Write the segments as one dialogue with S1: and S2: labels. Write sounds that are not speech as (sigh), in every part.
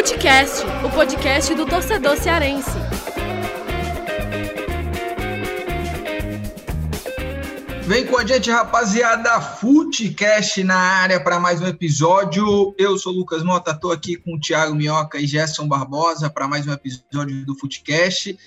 S1: Futecast, o podcast do torcedor cearense.
S2: Vem com a gente, rapaziada. Futecast na área para mais um episódio. Eu sou Lucas Mota, estou aqui com o Thiago Minhoca e Gerson Barbosa para mais um episódio do Futecast.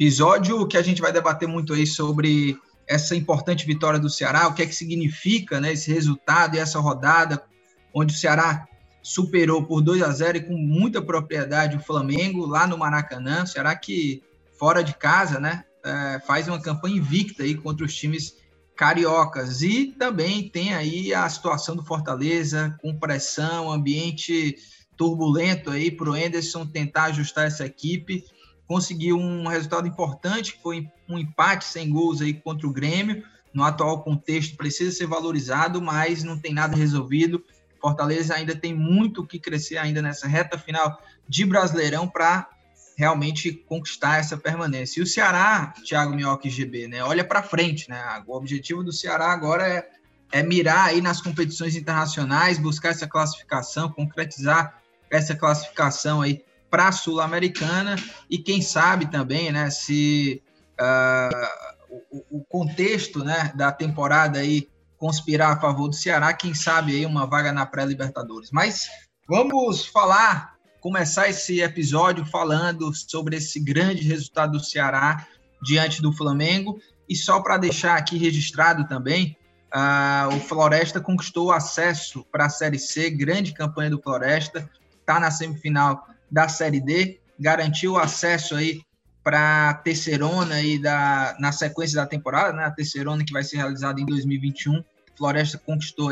S2: Episódio que a gente vai debater muito aí sobre essa importante vitória do Ceará, o que é que significa né, esse resultado e essa rodada, onde o Ceará superou por 2 a 0 e com muita propriedade o Flamengo lá no Maracanã. Será que fora de casa, né, é, faz uma campanha invicta aí contra os times cariocas e também tem aí a situação do Fortaleza com pressão, ambiente turbulento aí para o Enderson tentar ajustar essa equipe. Conseguiu um resultado importante, que foi um empate sem gols aí contra o Grêmio. No atual contexto, precisa ser valorizado, mas não tem nada resolvido. Fortaleza ainda tem muito que crescer ainda nessa reta final de Brasileirão para realmente conquistar essa permanência. E o Ceará, Thiago Minhoca GB, né, olha para frente, né? O objetivo do Ceará agora é, é mirar aí nas competições internacionais, buscar essa classificação, concretizar essa classificação aí para a Sul-Americana e quem sabe também, né, se uh, o, o, contexto, né, da temporada aí conspirar a favor do Ceará, quem sabe aí uma vaga na pré-Libertadores. Mas vamos falar, começar esse episódio falando sobre esse grande resultado do Ceará diante do Flamengo. E só para deixar aqui registrado também, uh, o Floresta conquistou acesso para a Série C, grande campanha do Floresta, está na semifinal da Série D, garantiu acesso aí para a terceirona aí da, na sequência da temporada, né? A terceirona que vai ser realizada em 2021. Floresta conquistou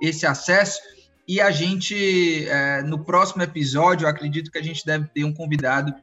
S2: esse acesso. E a gente, é, no próximo episódio, acredito que a gente deve ter um convidado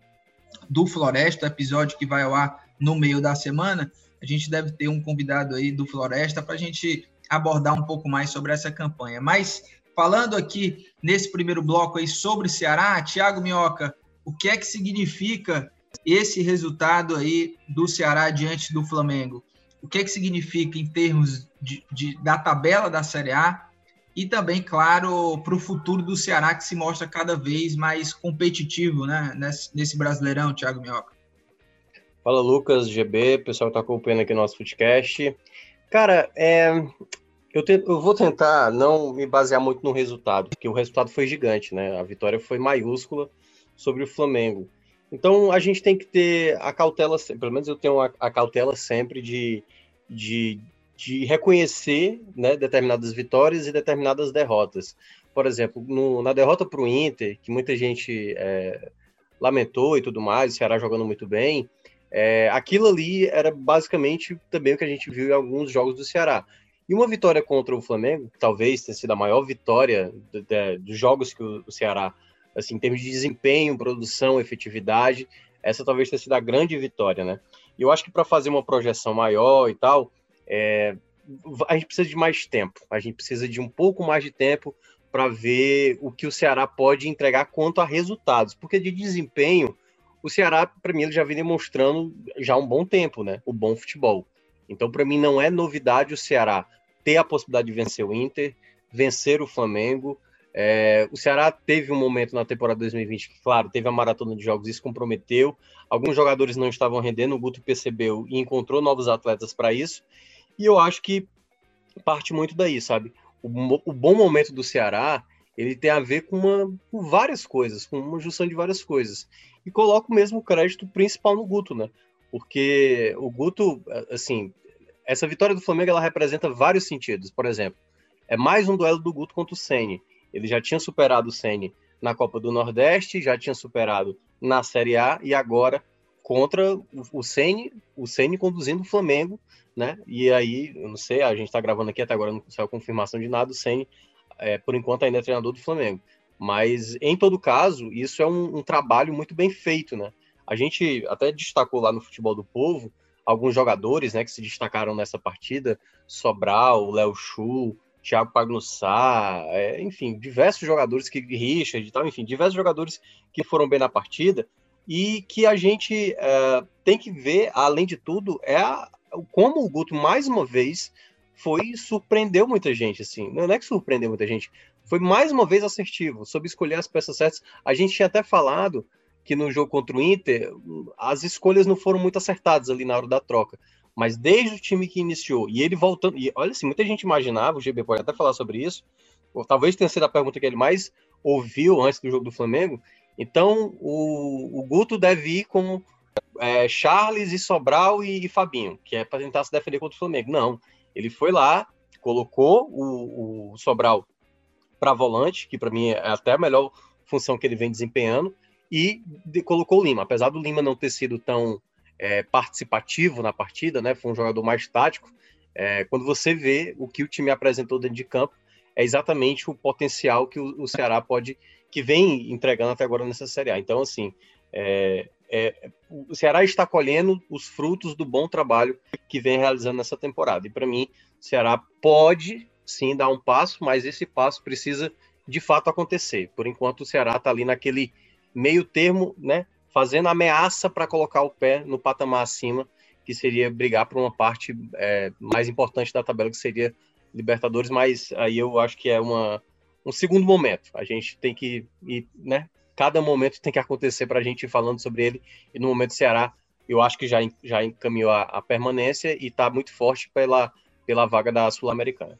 S2: do Floresta, episódio que vai ao ar no meio da semana. A gente deve ter um convidado aí do Floresta para a gente abordar um pouco mais sobre essa campanha. Mas falando aqui nesse primeiro bloco aí sobre Ceará, Thiago Minhoca, o que é que significa esse resultado aí do Ceará diante do Flamengo? O que é que significa em termos de, de da tabela da Série A e também, claro, para o futuro do Ceará que se mostra cada vez mais competitivo, né? Nesse, nesse Brasileirão, Thiago Minhoca.
S3: Fala, Lucas, GB, pessoal que está acompanhando aqui nosso podcast. Cara, é, eu, te, eu, vou tentar não me basear muito no resultado, porque o resultado foi gigante, né? A vitória foi maiúscula sobre o Flamengo. Então a gente tem que ter a cautela, pelo menos eu tenho a, a cautela sempre de, de, de reconhecer né, determinadas vitórias e determinadas derrotas. Por exemplo, no, na derrota para o Inter, que muita gente é, lamentou e tudo mais, o Ceará jogando muito bem, é, aquilo ali era basicamente também o que a gente viu em alguns jogos do Ceará. E uma vitória contra o Flamengo, talvez tenha sido a maior vitória dos jogos que o, o Ceará assim, em termos de desempenho, produção, efetividade, essa talvez tenha sido a grande vitória, né? E eu acho que para fazer uma projeção maior e tal, é, a gente precisa de mais tempo, a gente precisa de um pouco mais de tempo para ver o que o Ceará pode entregar quanto a resultados, porque de desempenho, o Ceará, para mim, ele já vem demonstrando já há um bom tempo, né? O bom futebol. Então, para mim, não é novidade o Ceará ter a possibilidade de vencer o Inter, vencer o Flamengo, é, o Ceará teve um momento na temporada 2020 que, claro, teve a maratona de jogos, isso comprometeu. Alguns jogadores não estavam rendendo, o Guto percebeu e encontrou novos atletas para isso. E eu acho que parte muito daí, sabe? O, o, bom momento do Ceará, ele tem a ver com, uma, com várias coisas, com uma junção de várias coisas. E coloco mesmo o crédito principal no Guto, né? Porque o Guto, assim, essa vitória do Flamengo, ela representa vários sentidos. Por exemplo, é mais um duelo do Guto contra o Ceni ele já tinha superado o Ceni na Copa do Nordeste, já tinha superado na Série A e agora contra o Ceni, o Ceni conduzindo o Flamengo, né? E aí, eu não sei, a gente está gravando aqui até agora não saiu confirmação de nada, o Ceni, é, por enquanto ainda é treinador do Flamengo. Mas em todo caso, isso é um, um trabalho muito bem feito, né? A gente até destacou lá no Futebol do Povo alguns jogadores, né, que se destacaram nessa partida, Sobral, Léo Chu, Thiago Pagnussá, é, enfim, diversos jogadores que Richard e tal, enfim, diversos jogadores que foram bem na partida e que a gente é, tem que ver, além de tudo, é a, como o Guto mais uma vez foi surpreendeu muita gente, assim. Não é que surpreendeu muita gente, foi mais uma vez assertivo, soube escolher as peças certas. A gente tinha até falado que no jogo contra o Inter, as escolhas não foram muito acertadas ali na hora da troca. Mas desde o time que iniciou, e ele voltando, e olha assim, muita gente imaginava, o GB pode até falar sobre isso, ou talvez tenha sido a pergunta que ele mais ouviu antes do jogo do Flamengo. Então, o, o Guto deve ir com é, Charles e Sobral e, e Fabinho, que é para tentar se defender contra o Flamengo. Não, ele foi lá, colocou o, o Sobral para volante, que para mim é até a melhor função que ele vem desempenhando, e de, colocou o Lima. Apesar do Lima não ter sido tão é, participativo na partida, né, foi um jogador mais tático. É, quando você vê o que o time apresentou dentro de campo, é exatamente o potencial que o, o Ceará pode, que vem entregando até agora nessa Série A. Então, assim, é, é, o Ceará está colhendo os frutos do bom trabalho que vem realizando nessa temporada. E para mim, o Ceará pode sim dar um passo, mas esse passo precisa de fato acontecer. Por enquanto, o Ceará está ali naquele meio termo, né, fazendo ameaça para colocar o pé no patamar acima, que seria brigar por uma parte é, mais importante da tabela, que seria Libertadores, mas aí eu acho que é uma, um segundo momento. A gente tem que ir, né? Cada momento tem que acontecer para a gente ir falando sobre ele. E no momento do Ceará, eu acho que já, já encaminhou a, a permanência e está muito forte pela, pela vaga da Sul-Americana.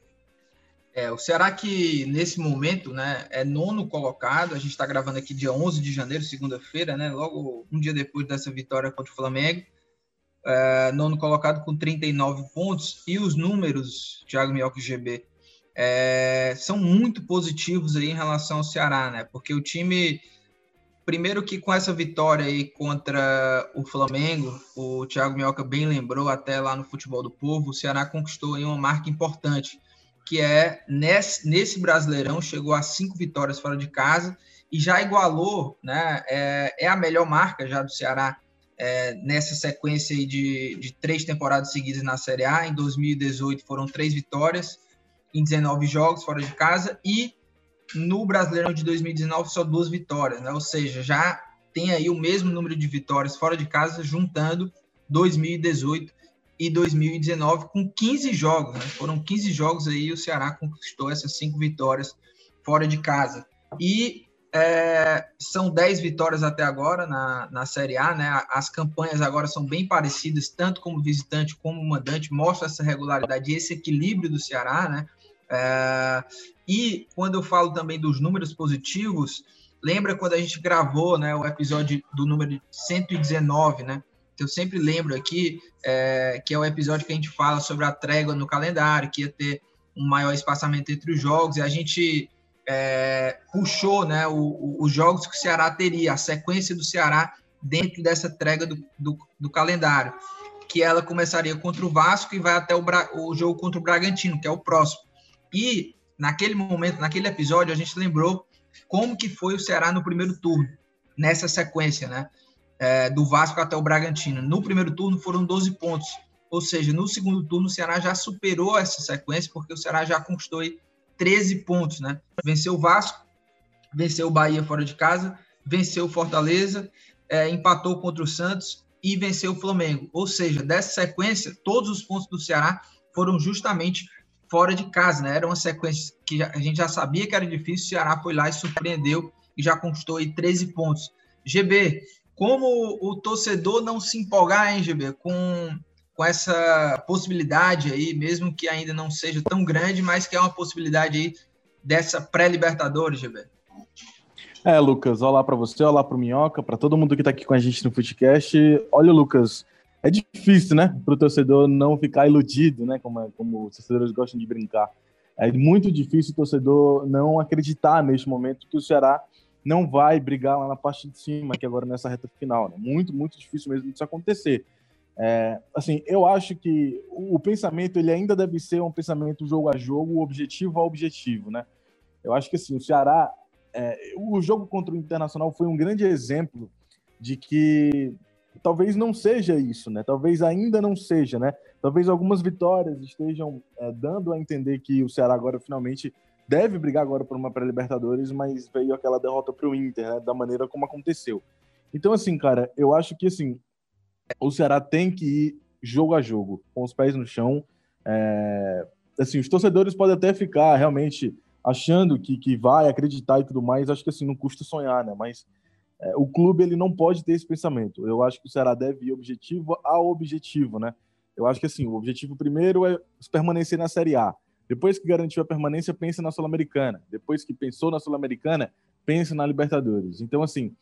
S2: É, o Ceará que nesse momento, né, é nono colocado, a gente está gravando aqui dia 11 de janeiro, segunda-feira, né, logo um dia depois dessa vitória contra o Flamengo, é, nono colocado com 39 pontos, e os números, Thiago Mioca GB, é, são muito positivos aí em relação ao Ceará, né, porque o time, primeiro que com essa vitória aí contra o Flamengo, o Thiago Mioca bem lembrou até lá no Futebol do Povo, o Ceará conquistou aí uma marca importante, que é nesse, nesse Brasileirão chegou a cinco vitórias fora de casa e já igualou, né? É, é a melhor marca já do Ceará é, nessa sequência de, de três temporadas seguidas na Série A. Em 2018 foram três vitórias em 19 jogos fora de casa e no Brasileirão de 2019 só duas vitórias, né? Ou seja, já tem aí o mesmo número de vitórias fora de casa juntando 2018 e 2019 com 15 jogos. Né? Foram 15 jogos aí o Ceará conquistou essas cinco vitórias fora de casa. E é, são 10 vitórias até agora na, na Série A, né? As campanhas agora são bem parecidas, tanto como visitante como mandante, mostra essa regularidade esse equilíbrio do Ceará, né? É, e quando eu falo também dos números positivos, lembra quando a gente gravou né, o episódio do número 119, né? Que eu sempre lembro aqui, é, que é o episódio que a gente fala sobre a trégua no calendário, que ia ter um maior espaçamento entre os jogos, e a gente é, puxou né, os jogos que o Ceará teria, a sequência do Ceará dentro dessa trégua do, do, do calendário, que ela começaria contra o Vasco e vai até o, Bra o jogo contra o Bragantino, que é o próximo. E naquele momento, naquele episódio, a gente lembrou como que foi o Ceará no primeiro turno, nessa sequência, né? É, do Vasco até o Bragantino. No primeiro turno foram 12 pontos, ou seja, no segundo turno o Ceará já superou essa sequência, porque o Ceará já conquistou 13 pontos, né? Venceu o Vasco, venceu o Bahia fora de casa, venceu o Fortaleza, é, empatou contra o Santos e venceu o Flamengo. Ou seja, dessa sequência, todos os pontos do Ceará foram justamente fora de casa, né? Era uma sequência que a gente já sabia que era difícil, o Ceará foi lá e surpreendeu e já conquistou aí 13 pontos. GB, como o torcedor não se empolgar, hein, GB, com, com essa possibilidade aí, mesmo que ainda não seja tão grande, mas que é uma possibilidade aí dessa pré-Libertadores, GB?
S4: É, Lucas, olá para você, olá para o Minhoca, para todo mundo que está aqui com a gente no Footcast. Olha, Lucas, é difícil, né, para o torcedor não ficar iludido, né, como, como os torcedores gostam de brincar. É muito difícil o torcedor não acreditar neste momento que o Ceará não vai brigar lá na parte de cima, que agora nessa reta final. Né? Muito, muito difícil mesmo disso acontecer. É, assim, eu acho que o, o, pensamento ele ainda deve ser um pensamento jogo a jogo, objetivo a objetivo, né? Eu acho que assim, o Ceará, é, o jogo contra o Internacional foi um grande exemplo de que talvez não seja isso, né? Talvez ainda não seja, né? Talvez algumas vitórias estejam é, dando a entender que o Ceará agora finalmente deve brigar agora por uma pré-Libertadores, mas veio aquela derrota para o Inter, né, da maneira como aconteceu. Então, assim, cara, eu acho que assim, o Ceará tem que ir jogo a jogo, com os pés no chão, é, assim, os torcedores podem até ficar realmente achando que, que vai acreditar e tudo mais. Acho que assim, não custa sonhar, né? Mas é, o clube ele não pode ter esse pensamento. Eu acho que o Ceará deve ir objetivo a objetivo, né? Eu acho que assim, o objetivo primeiro é permanecer na Série A. Depois que garantiu a permanência, pensa na Sul-Americana. Depois que pensou na Sul-Americana, pensa na Libertadores. Então, assim,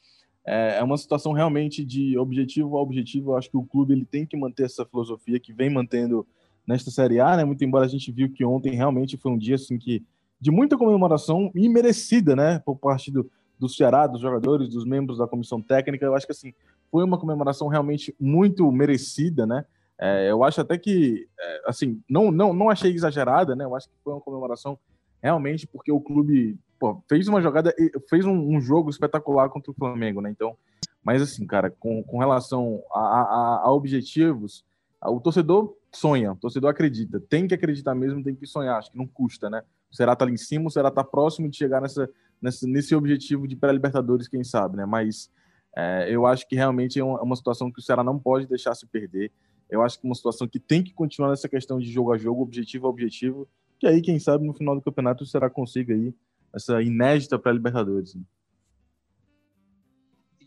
S4: é, é uma situação realmente de objetivo a objetivo. Eu acho que o clube ele tem que manter essa filosofia que vem mantendo nesta Série A, né? Muito embora a gente viu que ontem realmente foi um dia assim que de muita comemoração e merecida, né, por parte do, do Ceará, dos jogadores, dos membros da comissão técnica. Eu acho que assim foi uma comemoração realmente muito merecida, né? É, eu acho até que, é, assim, não, não, não achei exagerada, né? Eu acho que foi uma comemoração realmente porque o clube pô, fez uma jogada, fez um, um, jogo espetacular contra o Flamengo, né? Então, mas assim, cara, com, com relação a, a, a objetivos, o torcedor sonha, o torcedor acredita, tem que acreditar mesmo, tem que sonhar, acho que não custa, né? Será tá ali em cima, Será tá próximo de chegar nessa, nessa nesse objetivo de pré-libertadores, quem sabe, né? Mas é, eu acho que realmente é uma, é situação que o Ceará não pode deixar se perder. Eu acho que é uma situação que tem que continuar nessa questão de jogo a jogo, objetivo a objetivo, que aí, quem sabe, no final do campeonato o Ceará consiga aí essa inédita pré-libertadores. Né?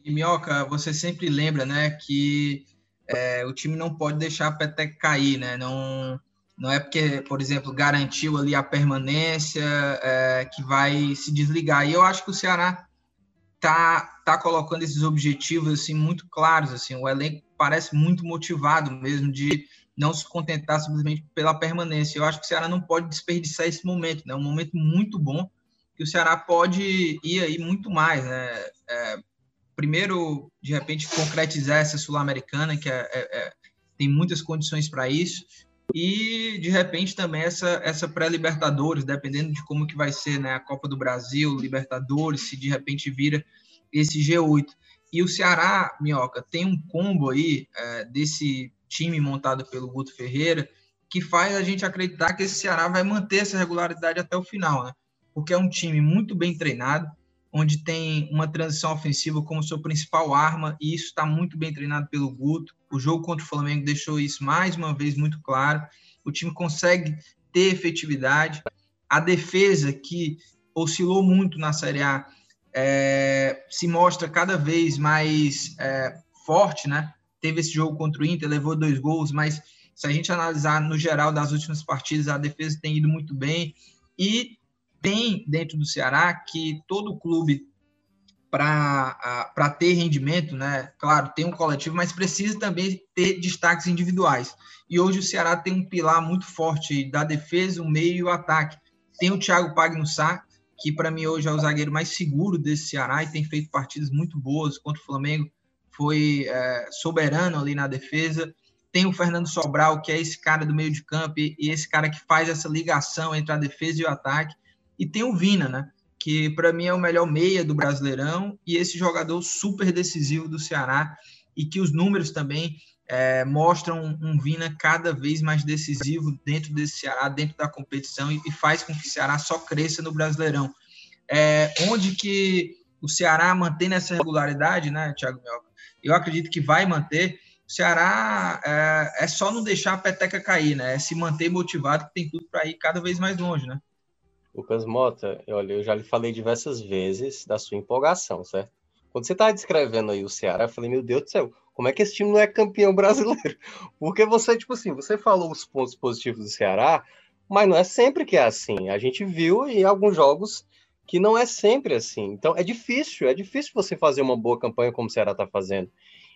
S2: E Minhoca, você sempre lembra, né, que é, o time não pode deixar a peteca cair, né? Não, não é porque, por exemplo, garantiu ali a permanência é, que vai se desligar. E eu acho que o Ceará tá, tá colocando esses objetivos assim muito claros. Assim, o elenco parece muito motivado mesmo de não se contentar simplesmente pela permanência. Eu acho que o Ceará não pode desperdiçar esse momento, né? Um momento muito bom que o Ceará pode ir aí muito mais, né? É, primeiro, de repente, concretizar essa Sul-Americana, que é, é, é tem muitas condições para isso, e de repente também essa, essa pré-Libertadores, dependendo de como que vai ser né, a Copa do Brasil, Libertadores, se de repente vira esse G8. E o Ceará, Minhoca, tem um combo aí é, desse time montado pelo Guto Ferreira que faz a gente acreditar que esse Ceará vai manter essa regularidade até o final, né? Porque é um time muito bem treinado, onde tem uma transição ofensiva como sua principal arma, e isso está muito bem treinado pelo Guto. O jogo contra o Flamengo deixou isso mais uma vez muito claro. O time consegue ter efetividade. A defesa, que oscilou muito na Série A, é, se mostra cada vez mais é, forte, né? Teve esse jogo contra o Inter, levou dois gols, mas se a gente analisar no geral das últimas partidas, a defesa tem ido muito bem. E tem dentro do Ceará que todo clube para ter rendimento, né? Claro, tem um coletivo, mas precisa também ter destaques individuais. E hoje o Ceará tem um pilar muito forte da defesa, o meio e o ataque. Tem o Thiago Pagnussá, que para mim hoje é o zagueiro mais seguro desse Ceará e tem feito partidas muito boas contra o Flamengo, foi é, soberano ali na defesa. Tem o Fernando Sobral, que é esse cara do meio de campo e esse cara que faz essa ligação entre a defesa e o ataque. E tem o Vina, né? Que para mim é o melhor meia do Brasileirão e esse jogador super decisivo do Ceará e que os números também é, mostram um Vina cada vez mais decisivo dentro desse Ceará, dentro da competição e, e faz com que o Ceará só cresça no Brasileirão. É, onde que o Ceará mantém essa regularidade, né, Thiago? Eu acredito que vai manter. O Ceará é, é só não deixar a peteca cair, né? É se manter motivado, que tem tudo para ir cada vez mais longe, né?
S3: Lucas Mota, olha, eu já lhe falei diversas vezes da sua empolgação, certo? Quando você estava descrevendo aí o Ceará, eu falei, meu Deus do céu, como é que esse time não é campeão brasileiro? (laughs) Porque você, tipo assim, você falou os pontos positivos do Ceará, mas não é sempre que é assim. A gente viu em alguns jogos que não é sempre assim. Então é difícil, é difícil você fazer uma boa campanha como o Ceará está fazendo.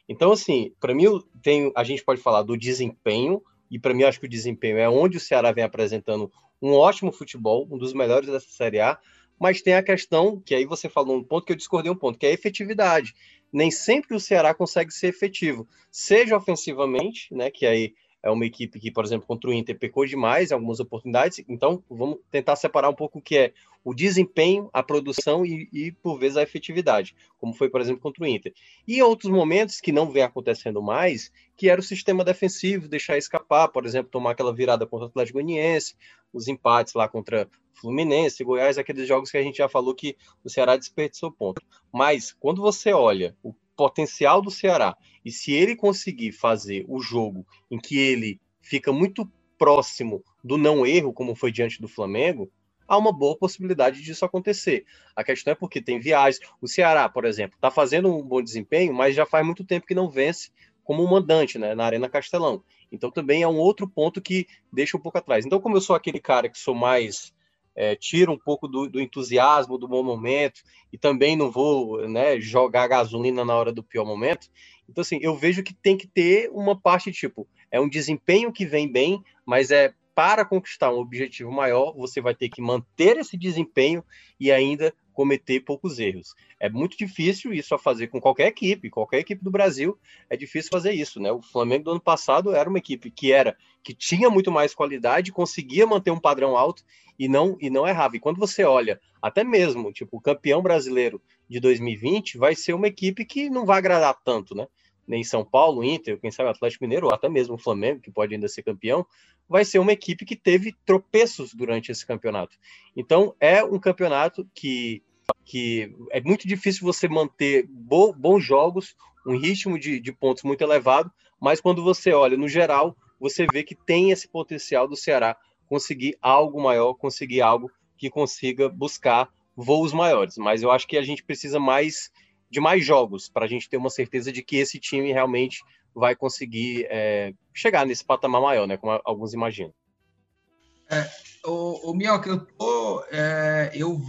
S3: Então, assim, para mim, tem, a gente pode falar do desempenho, e para mim, acho que o desempenho é onde o Ceará vem apresentando um ótimo futebol, um dos melhores dessa Série A, mas tem a questão, que aí você falou um ponto que eu discordei um ponto, que é a efetividade. Nem sempre o Ceará consegue ser efetivo, seja ofensivamente, né, que aí é uma equipe que, por exemplo, contra o Inter pecou demais em algumas oportunidades, então vamos tentar separar um pouco o que é o desempenho, a produção e, e, por vezes, a efetividade, como foi, por exemplo, contra o Inter. E outros momentos que não vem acontecendo mais, que era o sistema defensivo, deixar escapar, por exemplo, tomar aquela virada contra o Atlético Goianiense, os empates lá contra Fluminense, Goiás, aqueles jogos que a gente já falou que o Ceará desperdiçou ponto. Mas quando você olha o potencial do Ceará e se ele conseguir fazer o jogo em que ele fica muito próximo do não erro, como foi diante do Flamengo, há uma boa possibilidade disso acontecer. A questão é porque tem viagens. O Ceará, por exemplo, está fazendo um bom desempenho, mas já faz muito tempo que não vence como mandante né, na Arena Castelão. Então também é um outro ponto que deixa um pouco atrás. Então, como eu sou aquele cara que sou mais. É, tira um pouco do, do, entusiasmo do bom momento e também não vou né, jogar gasolina na hora do pior momento. Então, assim, eu vejo que tem que ter uma parte tipo, é um desempenho que vem bem, mas é para conquistar um objetivo maior, você vai ter que manter esse desempenho e ainda cometer poucos erros. É muito difícil isso a fazer com qualquer equipe, qualquer equipe do Brasil, é difícil fazer isso, né? O Flamengo do ano passado era uma equipe que era que tinha muito mais qualidade, conseguia manter um padrão alto e não e não errava. E quando você olha, até mesmo, tipo, o campeão brasileiro de 2020 vai ser uma equipe que não vai agradar tanto, né? Nem São Paulo, Inter, quem sabe Atlético Mineiro, ou até mesmo o Flamengo, que pode ainda ser campeão, vai ser uma equipe que teve tropeços durante esse campeonato. Então, é um campeonato que, que é muito difícil você manter bo, bons jogos, um ritmo de, de pontos muito elevado, mas quando você olha no geral, você vê que tem esse potencial do Ceará conseguir algo maior, conseguir algo que consiga buscar voos maiores. Mas eu acho que a gente precisa mais de mais jogos para a gente ter uma certeza de que esse time realmente vai conseguir é, chegar nesse patamar maior, né? Como alguns imaginam.
S2: É, o, o Mioca, eu tô, é, eu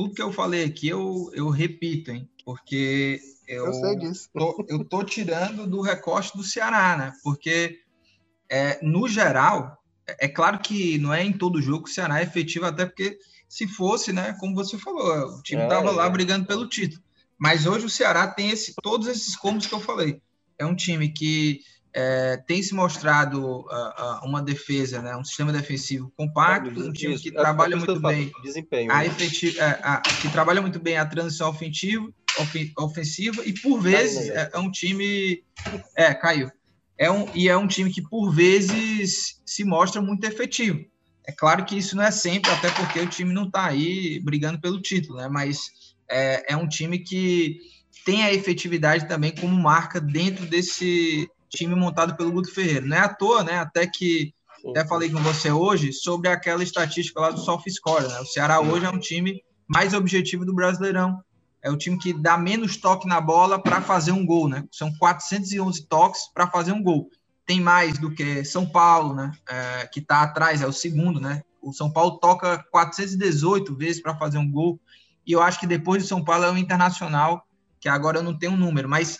S2: tudo que eu falei aqui eu, eu repito, hein? Porque eu, eu sei disso. Tô, eu tô tirando do recorte do Ceará, né? Porque é, no geral, é, é claro que não é em todo jogo que o Ceará é efetivo, até porque se fosse, né? Como você falou, o time estava é, lá é. brigando pelo título. Mas hoje o Ceará tem esse, todos esses combos que eu falei é um time que é, tem se mostrado uh, uh, uma defesa, né, um sistema defensivo compacto, um time que trabalha muito bem a
S3: né?
S2: efetiva, é, a, que trabalha muito bem a transição ofensiva, ofensiva e por vezes é, é, um time é caiu é um e é um time que por vezes se mostra muito efetivo. É claro que isso não é sempre, até porque o time não está aí brigando pelo título, né? Mas é, é um time que tem a efetividade também como marca dentro desse time montado pelo Guto Ferreira. Não é à toa, né? Até que até falei com você hoje sobre aquela estatística lá do SofaScore, né? O Ceará hoje é um time mais objetivo do Brasileirão. É o time que dá menos toque na bola para fazer um gol, né? São 411 toques para fazer um gol. Tem mais do que São Paulo, né? É, que está atrás, é o segundo, né? O São Paulo toca 418 vezes para fazer um gol. E eu acho que depois do São Paulo é o Internacional que agora eu não tenho um número, mas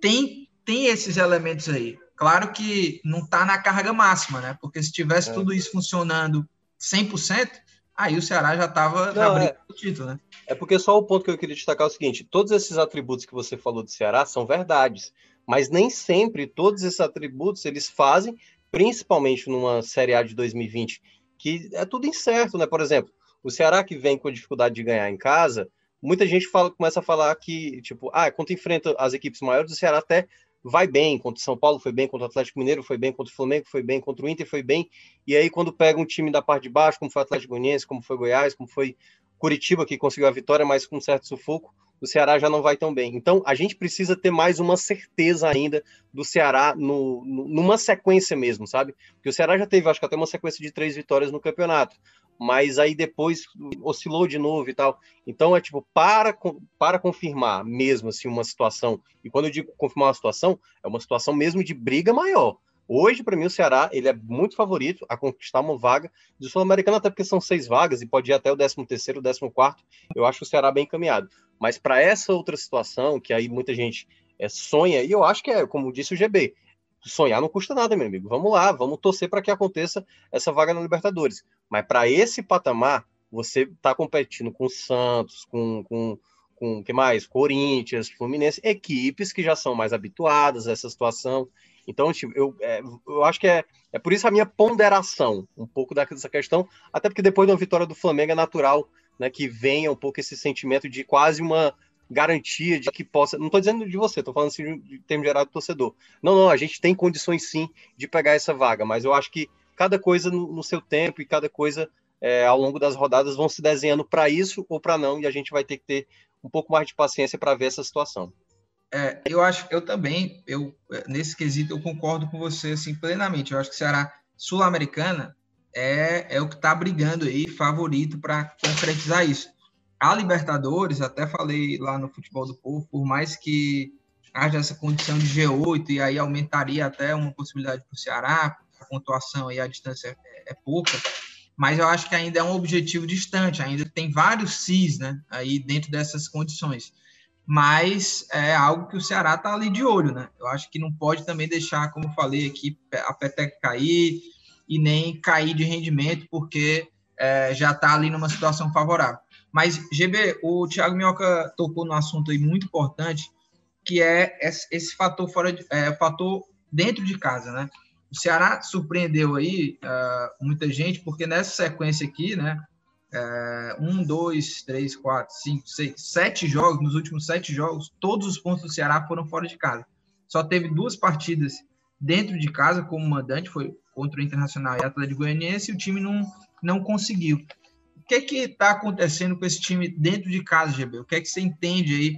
S2: tem, tem esses elementos aí. Claro que não está na carga máxima, né? Porque se tivesse é. tudo isso funcionando 100%, aí o Ceará já estava na briga
S3: é, título, né? É porque só o ponto que eu queria destacar é o seguinte: todos esses atributos que você falou do Ceará são verdades, mas nem sempre todos esses atributos eles fazem, principalmente numa Série A de 2020, que é tudo incerto, né? Por exemplo, o Ceará que vem com dificuldade de ganhar em casa, muita gente fala, começa a falar que, tipo, ah, quando enfrenta as equipes maiores, o Ceará até vai bem, contra o São Paulo foi bem, contra o Atlético Mineiro foi bem, contra o Flamengo foi bem, contra o Inter foi bem, e aí quando pega um time da parte de baixo, como foi o Atlético Goianiense, como foi Goiás, como foi Curitiba, que conseguiu a vitória, mas com certo sufoco, o Ceará já não vai tão bem. Então, a gente precisa ter mais uma certeza ainda do Ceará no, numa sequência mesmo, sabe? Porque o Ceará já teve, acho que até uma sequência de três vitórias no campeonato mas aí depois oscilou de novo e tal. Então é tipo, para, para confirmar mesmo assim uma situação, e quando eu digo confirmar uma situação, é uma situação mesmo de briga maior. Hoje, para mim, o Ceará ele é muito favorito a conquistar uma vaga do Sul-Americano, até porque são seis vagas e pode ir até o 13 terceiro, 14 quarto. Eu acho o Ceará bem encaminhado. Mas para essa outra situação, que aí muita gente é, sonha, e eu acho que é, como disse o GB, sonhar não custa nada, meu amigo. Vamos lá, vamos torcer para que aconteça essa vaga na Libertadores. Mas para esse patamar, você está competindo com Santos, com, com, com que mais? Corinthians, Fluminense, equipes que já são mais habituadas a essa situação. Então, tipo, eu, é, eu acho que é, é por isso a minha ponderação um pouco dessa questão, até porque depois da vitória do Flamengo é natural né, que venha um pouco esse sentimento de quase uma garantia de que possa. Não estou dizendo de você, estou falando assim de termo do torcedor. Não, não, a gente tem condições sim de pegar essa vaga, mas eu acho que cada coisa no, no seu tempo e cada coisa é, ao longo das rodadas vão se desenhando para isso ou para não, e a gente vai ter que ter um pouco mais de paciência para ver essa situação.
S2: É, eu acho, eu também, eu nesse quesito eu concordo com você assim plenamente. Eu acho que Ceará Sul-Americana é, é o que está brigando aí, favorito para concretizar isso. A Libertadores, até falei lá no Futebol do Povo, por mais que haja essa condição de G8 e aí aumentaria até uma possibilidade para o Ceará, a pontuação e a distância é, é, pouca, mas eu acho que ainda é um objetivo distante, ainda tem vários cis, né, aí dentro dessas condições. Mas é algo que o Ceará está ali de olho, né? Eu acho que não pode também deixar, como falei aqui, a peteca cair e nem cair de rendimento, porque é, já está ali numa situação favorável. Mas, GB, o Thiago Minhoca tocou no assunto aí muito importante, que é esse fator fora de, é, fator dentro de casa, né? O Ceará surpreendeu aí uh, muita gente, porque nessa sequência aqui, né? É, um, dois, três, quatro, cinco, seis, sete jogos, nos últimos sete jogos, todos os pontos do Ceará foram fora de casa. Só teve duas partidas dentro de casa como mandante, foi contra o Internacional e Atlético Goianiense, e o time não, não conseguiu. O que é que está acontecendo com esse time dentro de casa, GB? O que é que você entende aí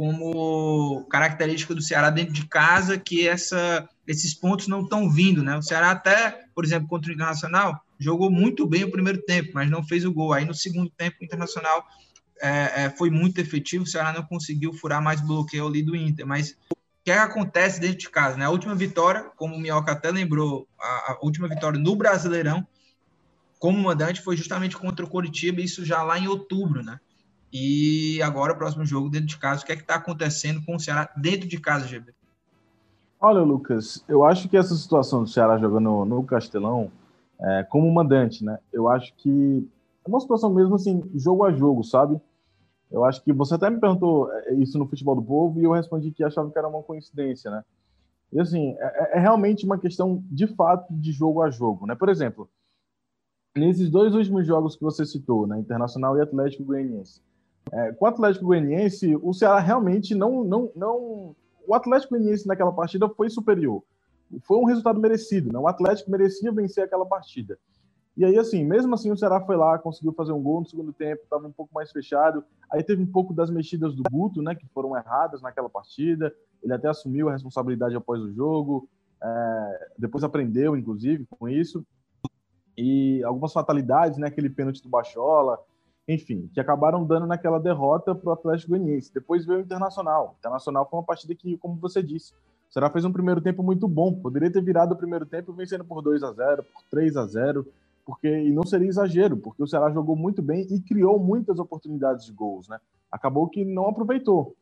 S2: como característica do Ceará dentro de casa que essa, esses pontos não estão vindo, né? O Ceará até, por exemplo, contra o Internacional, jogou muito bem o primeiro tempo, mas não fez o gol. Aí no segundo tempo o Internacional é, é, foi muito efetivo, o Ceará não conseguiu furar mais bloqueio ali do Inter, mas o que, acontece dentro de casa, né? A última vitória, como o Minhoca até lembrou, a, a última vitória no Brasileirão como mandante foi justamente contra o Coritiba, isso já lá em outubro, né? E agora o próximo jogo dentro de casa. O que é que está acontecendo com o Ceará dentro de casa, GB?
S4: Olha, Lucas, eu acho que essa situação do Ceará jogando no Castelão, é, como mandante, né? Eu acho que é uma situação mesmo assim, jogo a jogo, sabe? Eu acho que você até me perguntou é, isso no Futebol do Povo e eu respondi que achava que era uma coincidência, né? E assim, é, é, é realmente uma questão de fato de jogo a jogo, né? Por exemplo, nesses dois últimos jogos que você citou, né? Internacional e Atlético Goianiense, é, com o Atlético Goianiense, o Ceará realmente não, não, não. O Atlético Goianiense naquela partida foi superior. Foi um resultado merecido, né? O Atlético merecia vencer aquela partida. E aí, assim, mesmo assim, o Ceará foi lá, conseguiu fazer um gol no segundo tempo, estava um pouco mais fechado. Aí teve um pouco das mexidas do Guto, né, que foram erradas naquela partida. Ele até assumiu a responsabilidade após o jogo. É, depois aprendeu, inclusive, com isso. E algumas fatalidades, né, aquele pênalti do Bachola, enfim, que acabaram dando naquela derrota para o Atlético Goianiense. Depois veio o Internacional. O Internacional foi uma partida que, como você disse, o Ceará fez um primeiro tempo muito bom. Poderia ter virado o primeiro tempo vencendo por 2 a 0 por 3 a 0 porque e não seria exagero, porque o Ceará jogou muito bem e criou muitas oportunidades de gols, né? Acabou que não aproveitou.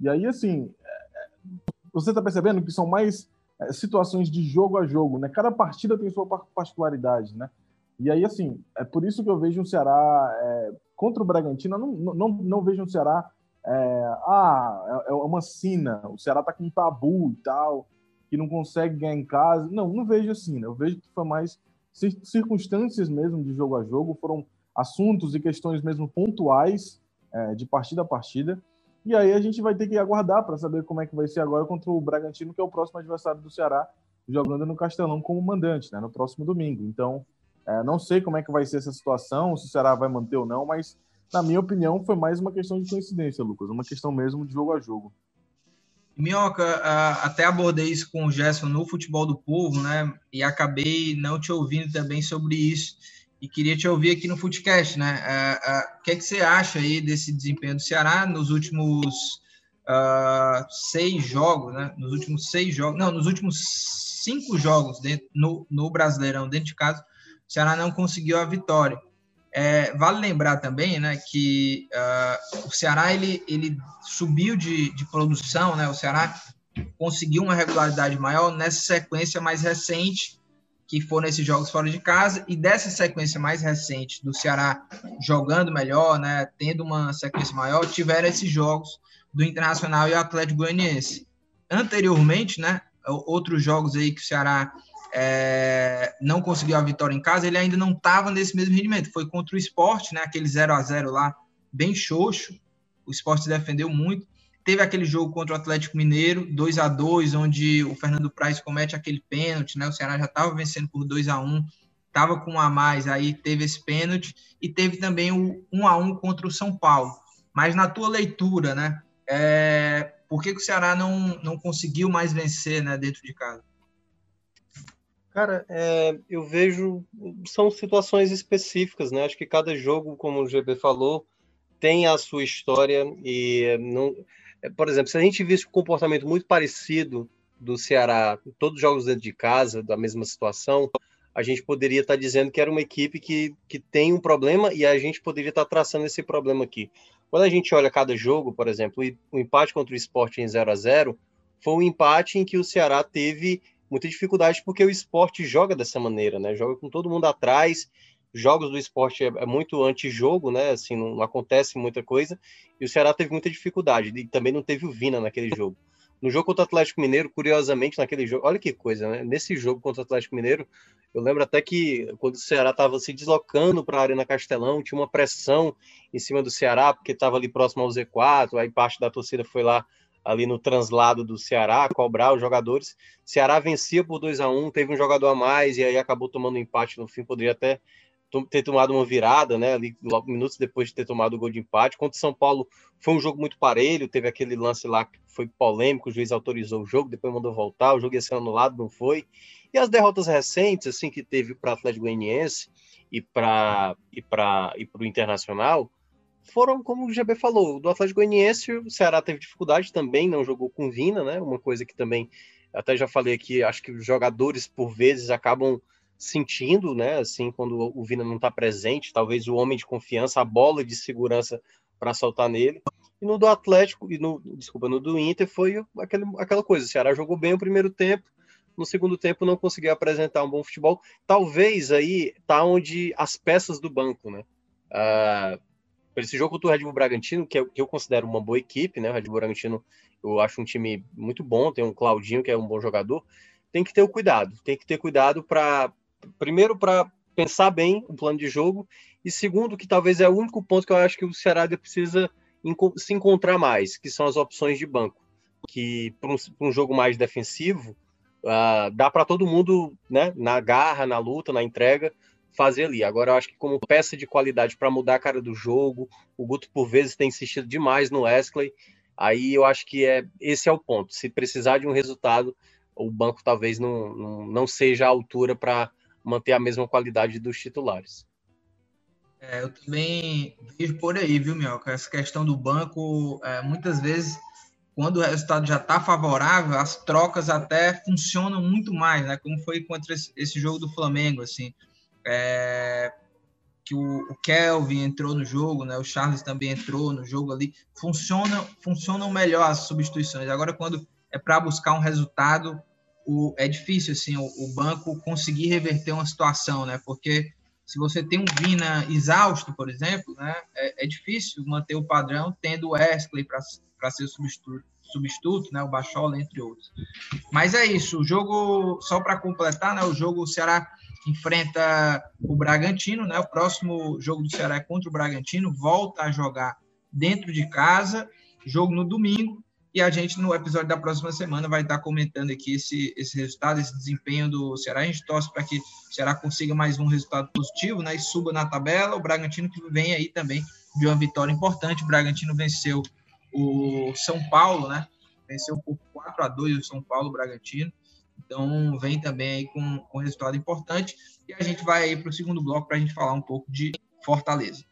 S4: E aí, assim, é, você está percebendo que são mais é, situações de jogo a jogo, né? Cada partida tem sua particularidade, né? E aí, assim, é por isso que eu vejo o Ceará é, contra o Bragantino, não, não, não vejo o Ceará. É, ah, é, é uma sina, o Ceará tá com um tabu e tal, que não consegue ganhar em casa. Não, não vejo assim? Eu vejo que foi mais circunstâncias mesmo de jogo a jogo, foram assuntos e questões mesmo pontuais é, de partida a partida. E aí a gente vai ter que aguardar para saber como é que vai ser agora contra o Bragantino, que é o próximo adversário do Ceará, jogando no Castelão como mandante, né, no próximo domingo. Então, é, não sei como é que vai ser essa situação, se o Ceará vai manter ou não, mas na minha opinião foi mais uma questão de coincidência, Lucas, uma questão mesmo de jogo a jogo.
S2: Minhoca, até abordei isso com o Gerson no Futebol do Povo, né? E acabei não te ouvindo também sobre isso. E queria te ouvir aqui no Footcast, né? O que, é que você acha aí desse desempenho do Ceará nos últimos uh, seis jogos, né? Nos últimos seis jogos, não, nos últimos cinco jogos dentro, no, no Brasileirão, dentro de casa, o Ceará não conseguiu a vitória. É, vale lembrar também né, que uh, o Ceará ele, ele subiu de, de produção, né, o Ceará conseguiu uma regularidade maior nessa sequência mais recente, que foram esses jogos fora de casa, e dessa sequência mais recente do Ceará jogando melhor, né, tendo uma sequência maior, tiveram esses jogos do Internacional e Atlético Goianiense. Anteriormente, né, outros jogos aí que o Ceará é, não conseguiu a vitória em casa, ele ainda não estava nesse mesmo rendimento. Foi contra o esporte, né? Aquele 0 a 0 lá, bem xoxo. O esporte defendeu muito. Teve aquele jogo contra o Atlético Mineiro, 2 a 2 onde o Fernando Praz comete aquele pênalti, né? O Ceará já estava vencendo por 2 a 1 estava com um a mais, aí teve esse pênalti, e teve também o 1 a 1 contra o São Paulo. Mas na tua leitura, né? É, por que, que o Ceará não, não conseguiu mais vencer né, dentro de casa?
S3: Cara, é, eu vejo são situações específicas, né? Acho que cada jogo, como o GB falou, tem a sua história e não, é, por exemplo, se a gente visse um comportamento muito parecido do Ceará, todos os jogos dentro de casa, da mesma situação, a gente poderia estar dizendo que era uma equipe que, que tem um problema e a gente poderia estar traçando esse problema aqui. Quando a gente olha cada jogo, por exemplo, o empate contra o esporte em 0 a 0 foi um empate em que o Ceará teve muita dificuldade porque o esporte joga dessa maneira, né? Joga com todo mundo atrás. Jogos do esporte é, é muito antijogo, né? Assim, não, não, acontece muita coisa. E o Ceará teve muita dificuldade. E também não teve o Vina naquele jogo. No jogo contra o Atlético Mineiro, curiosamente, naquele jogo, olha que coisa, né? Nesse jogo contra o Atlético Mineiro, eu lembro até que quando o Ceará estava se deslocando para a Arena Castelão, tinha uma pressão em cima do Ceará, porque estava ali próximo ao Z4, aí parte da torcida foi lá ali no translado do Ceará, cobrar os jogadores. Ceará vencia por 2 a 1 teve um jogador a mais e aí acabou tomando um empate no fim, poderia até ter tomado uma virada, né, ali logo minutos depois de ter tomado o gol de empate. Contra o São Paulo foi um jogo muito parelho, teve aquele lance lá que foi polêmico, o juiz autorizou o jogo, depois mandou voltar, o jogo ia ser anulado, não foi. E as derrotas recentes, assim, que teve para o Atlético Goianiense e para e para e para o Internacional, foram, como o GB falou, do Atlético Goianiense, o Ceará teve dificuldade também, não jogou com Vina, né? Uma coisa que também, até já falei aqui, acho que os jogadores, por vezes, acabam sentindo, né? Assim, quando o Vina não está presente, talvez o homem de confiança, a bola de segurança para soltar nele. E no do Atlético, e no, desculpa, no do Inter foi aquele, aquela coisa, o Ceará jogou bem o primeiro tempo, no segundo tempo não conseguiu apresentar um bom futebol. Talvez aí tá onde as peças do banco, né? Uh, esse jogo contra o Red Bull Bragantino, que, é, que eu considero uma boa equipe, né? O Red Bull Bragantino eu acho um time muito bom, tem um Claudinho que é um bom jogador. Tem que ter o cuidado, tem que ter cuidado para primeiro para pensar bem o plano de jogo e segundo que talvez é o único ponto que eu acho que o Ceará precisa se encontrar mais, que são as opções de banco, que para um, um, jogo mais defensivo uh, dá para todo mundo, né? Na garra, na luta, na entrega, fazer ali. Agora, eu acho que como peça de qualidade para mudar a cara do jogo, o Guto por vezes tem insistido demais no Wesley. Aí eu acho que é esse é o ponto. Se precisar de um resultado, o banco talvez não, não, não seja a altura para manter a mesma qualidade dos titulares.
S2: É, eu também vejo por aí, viu, Mioca? Essa questão do banco, é, muitas vezes, quando o resultado já está favorável, as trocas até funcionam muito mais, né? Como foi contra esse, jogo do Flamengo, assim é, que o, o, Kelvin entrou no jogo, né? O Charles também entrou no jogo ali. Funciona, funcionam melhor as substituições. Agora, quando é para buscar um resultado, o, é difícil assim o, o, banco conseguir reverter uma situação, né? Porque se você tem um Vina exausto, por exemplo, né? É, é difícil manter o padrão tendo o Wesley para ser substituto, substituto, né? O Bachola, entre outros. Mas é isso. O jogo, só para completar, né? O jogo o Ceará enfrenta o Bragantino, né? O próximo jogo do Ceará é contra o Bragantino, volta a jogar dentro de casa, jogo no domingo, e a gente no episódio da próxima semana vai estar comentando aqui esse, esse resultado, esse desempenho do Ceará. A gente torce para que o Ceará consiga mais um resultado positivo, né? E suba na tabela. O Bragantino que vem aí também de uma vitória importante. O Bragantino venceu o São Paulo, né? Venceu por 4 a 2 o São Paulo, o Bragantino. Então, vem também aí com, com resultado importante. E a gente vai aí para o segundo bloco para a gente falar um pouco de Fortaleza.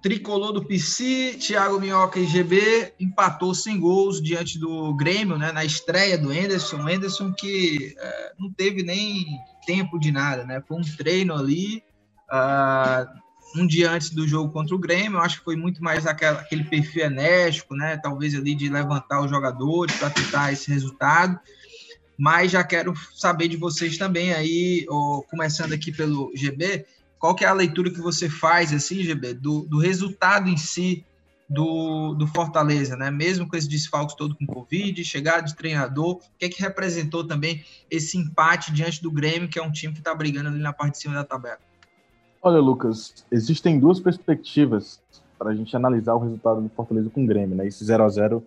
S2: Tricolor do PC, Thiago Minhoca e GB empatou sem gols diante do Grêmio, né, na estreia do Enderson. Enderson que é, não teve nem tempo de nada, né? Foi um treino ali. Uh, um dia antes do jogo contra o Grêmio, eu acho que foi muito mais aquela, aquele perfil enérgico, né? Talvez ali de levantar os jogadores para tentar esse resultado. Mas já quero saber de vocês também aí, ó, começando aqui pelo GB, qual que é a leitura que você faz, assim, GB, do, do resultado em si do, do Fortaleza, né? Mesmo com esse desfalque todo com Covid, chegada de treinador, o que é que representou também esse empate diante do Grêmio, que é um time que está brigando ali na parte de cima da tabela?
S4: Olha, Lucas, existem duas perspectivas para a gente analisar o resultado do Fortaleza com o Grêmio, né? Esse 0 a 0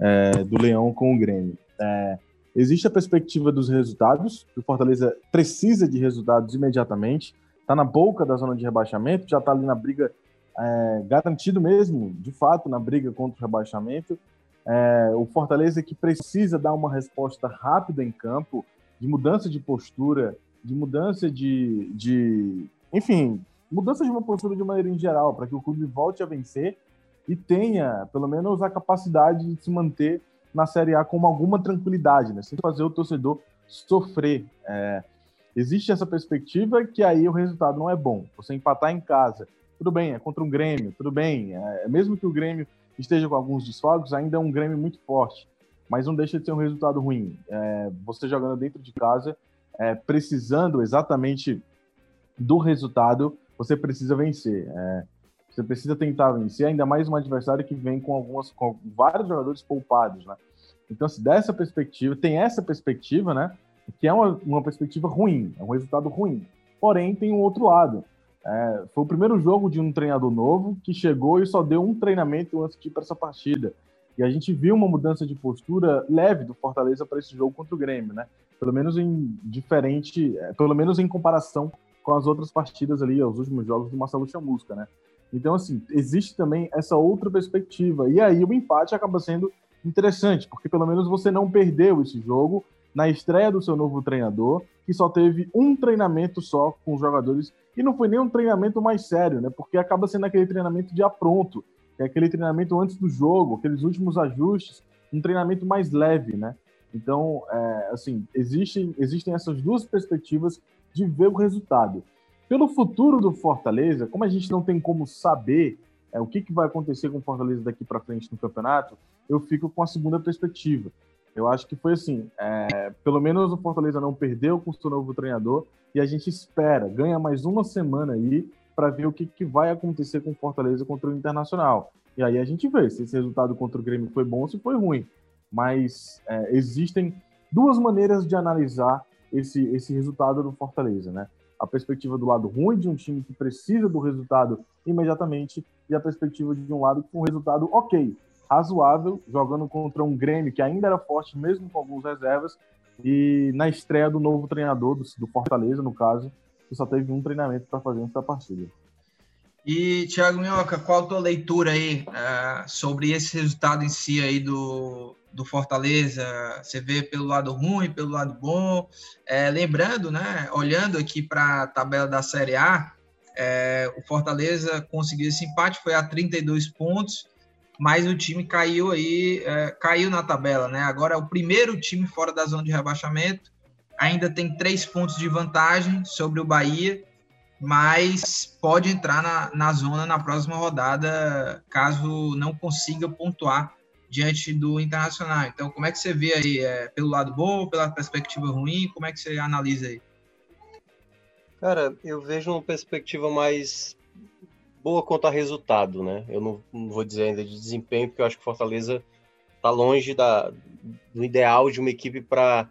S4: é, do Leão com o Grêmio. É, existe a perspectiva dos resultados, que o Fortaleza precisa de resultados imediatamente, está na boca da zona de rebaixamento, já está ali na briga é, garantido mesmo, de fato, na briga contra o rebaixamento. É, o Fortaleza que precisa dar uma resposta rápida em campo, de mudança de postura, de mudança de, de enfim, mudança de uma postura de maneira em geral, para que o clube volte a vencer e tenha, pelo menos, a capacidade de se manter na Série A com alguma tranquilidade, né? sem fazer o torcedor sofrer. É, existe essa perspectiva que aí o resultado não é bom. Você empatar em casa, tudo bem, é contra um Grêmio, tudo bem. É, mesmo que o Grêmio esteja com alguns desfalques, ainda é um Grêmio muito forte, mas não deixa de ser um resultado ruim. É, você jogando dentro de casa, é, precisando exatamente do resultado, você precisa vencer. É, você precisa tentar vencer, ainda mais um adversário que vem com algumas com vários jogadores poupados, né? Então, se dessa perspectiva, tem essa perspectiva, né? Que é uma, uma perspectiva ruim, é um resultado ruim. Porém, tem um outro lado. É, foi o primeiro jogo de um treinador novo que chegou e só deu um treinamento antes de ir para essa partida. E a gente viu uma mudança de postura leve do Fortaleza para esse jogo contra o Grêmio, né? Pelo menos em diferente, é, pelo menos em comparação com as outras partidas ali, os últimos jogos do Marcelo Chamusca, né? Então, assim, existe também essa outra perspectiva. E aí o empate acaba sendo interessante, porque pelo menos você não perdeu esse jogo na estreia do seu novo treinador, que só teve um treinamento só com os jogadores, e não foi nem um treinamento mais sério, né? Porque acaba sendo aquele treinamento de apronto, é aquele treinamento antes do jogo, aqueles últimos ajustes, um treinamento mais leve, né? Então, é, assim, existem, existem essas duas perspectivas de ver o resultado. Pelo futuro do Fortaleza, como a gente não tem como saber é, o que, que vai acontecer com o Fortaleza daqui para frente no campeonato, eu fico com a segunda perspectiva. Eu acho que foi assim, é, pelo menos o Fortaleza não perdeu com o seu novo treinador e a gente espera, ganha mais uma semana aí para ver o que, que vai acontecer com o Fortaleza contra o Internacional. E aí a gente vê se esse resultado contra o Grêmio foi bom ou se foi ruim. Mas é, existem duas maneiras de analisar esse, esse resultado do Fortaleza, né? A perspectiva do lado ruim de um time que precisa do resultado imediatamente e a perspectiva de um lado com um resultado ok, razoável, jogando contra um Grêmio que ainda era forte, mesmo com algumas reservas, e na estreia do novo treinador, do, do Fortaleza, no caso, que só teve um treinamento para fazer essa partida.
S2: E, Thiago Minhoca, qual a tua leitura aí uh, sobre esse resultado em si aí do, do Fortaleza? Você vê pelo lado ruim, pelo lado bom? É, lembrando, né, olhando aqui para a tabela da Série A, é, o Fortaleza conseguiu esse empate, foi a 32 pontos, mas o time caiu aí, é, caiu na tabela, né? Agora é o primeiro time fora da zona de rebaixamento, ainda tem três pontos de vantagem sobre o Bahia, mas pode entrar na, na zona na próxima rodada, caso não consiga pontuar diante do Internacional. Então, como é que você vê aí, é, pelo lado bom, pela perspectiva ruim, como é que você analisa aí?
S3: Cara, eu vejo uma perspectiva mais boa quanto a resultado, né? Eu não, não vou dizer ainda de desempenho, porque eu acho que Fortaleza está longe da, do ideal de uma equipe para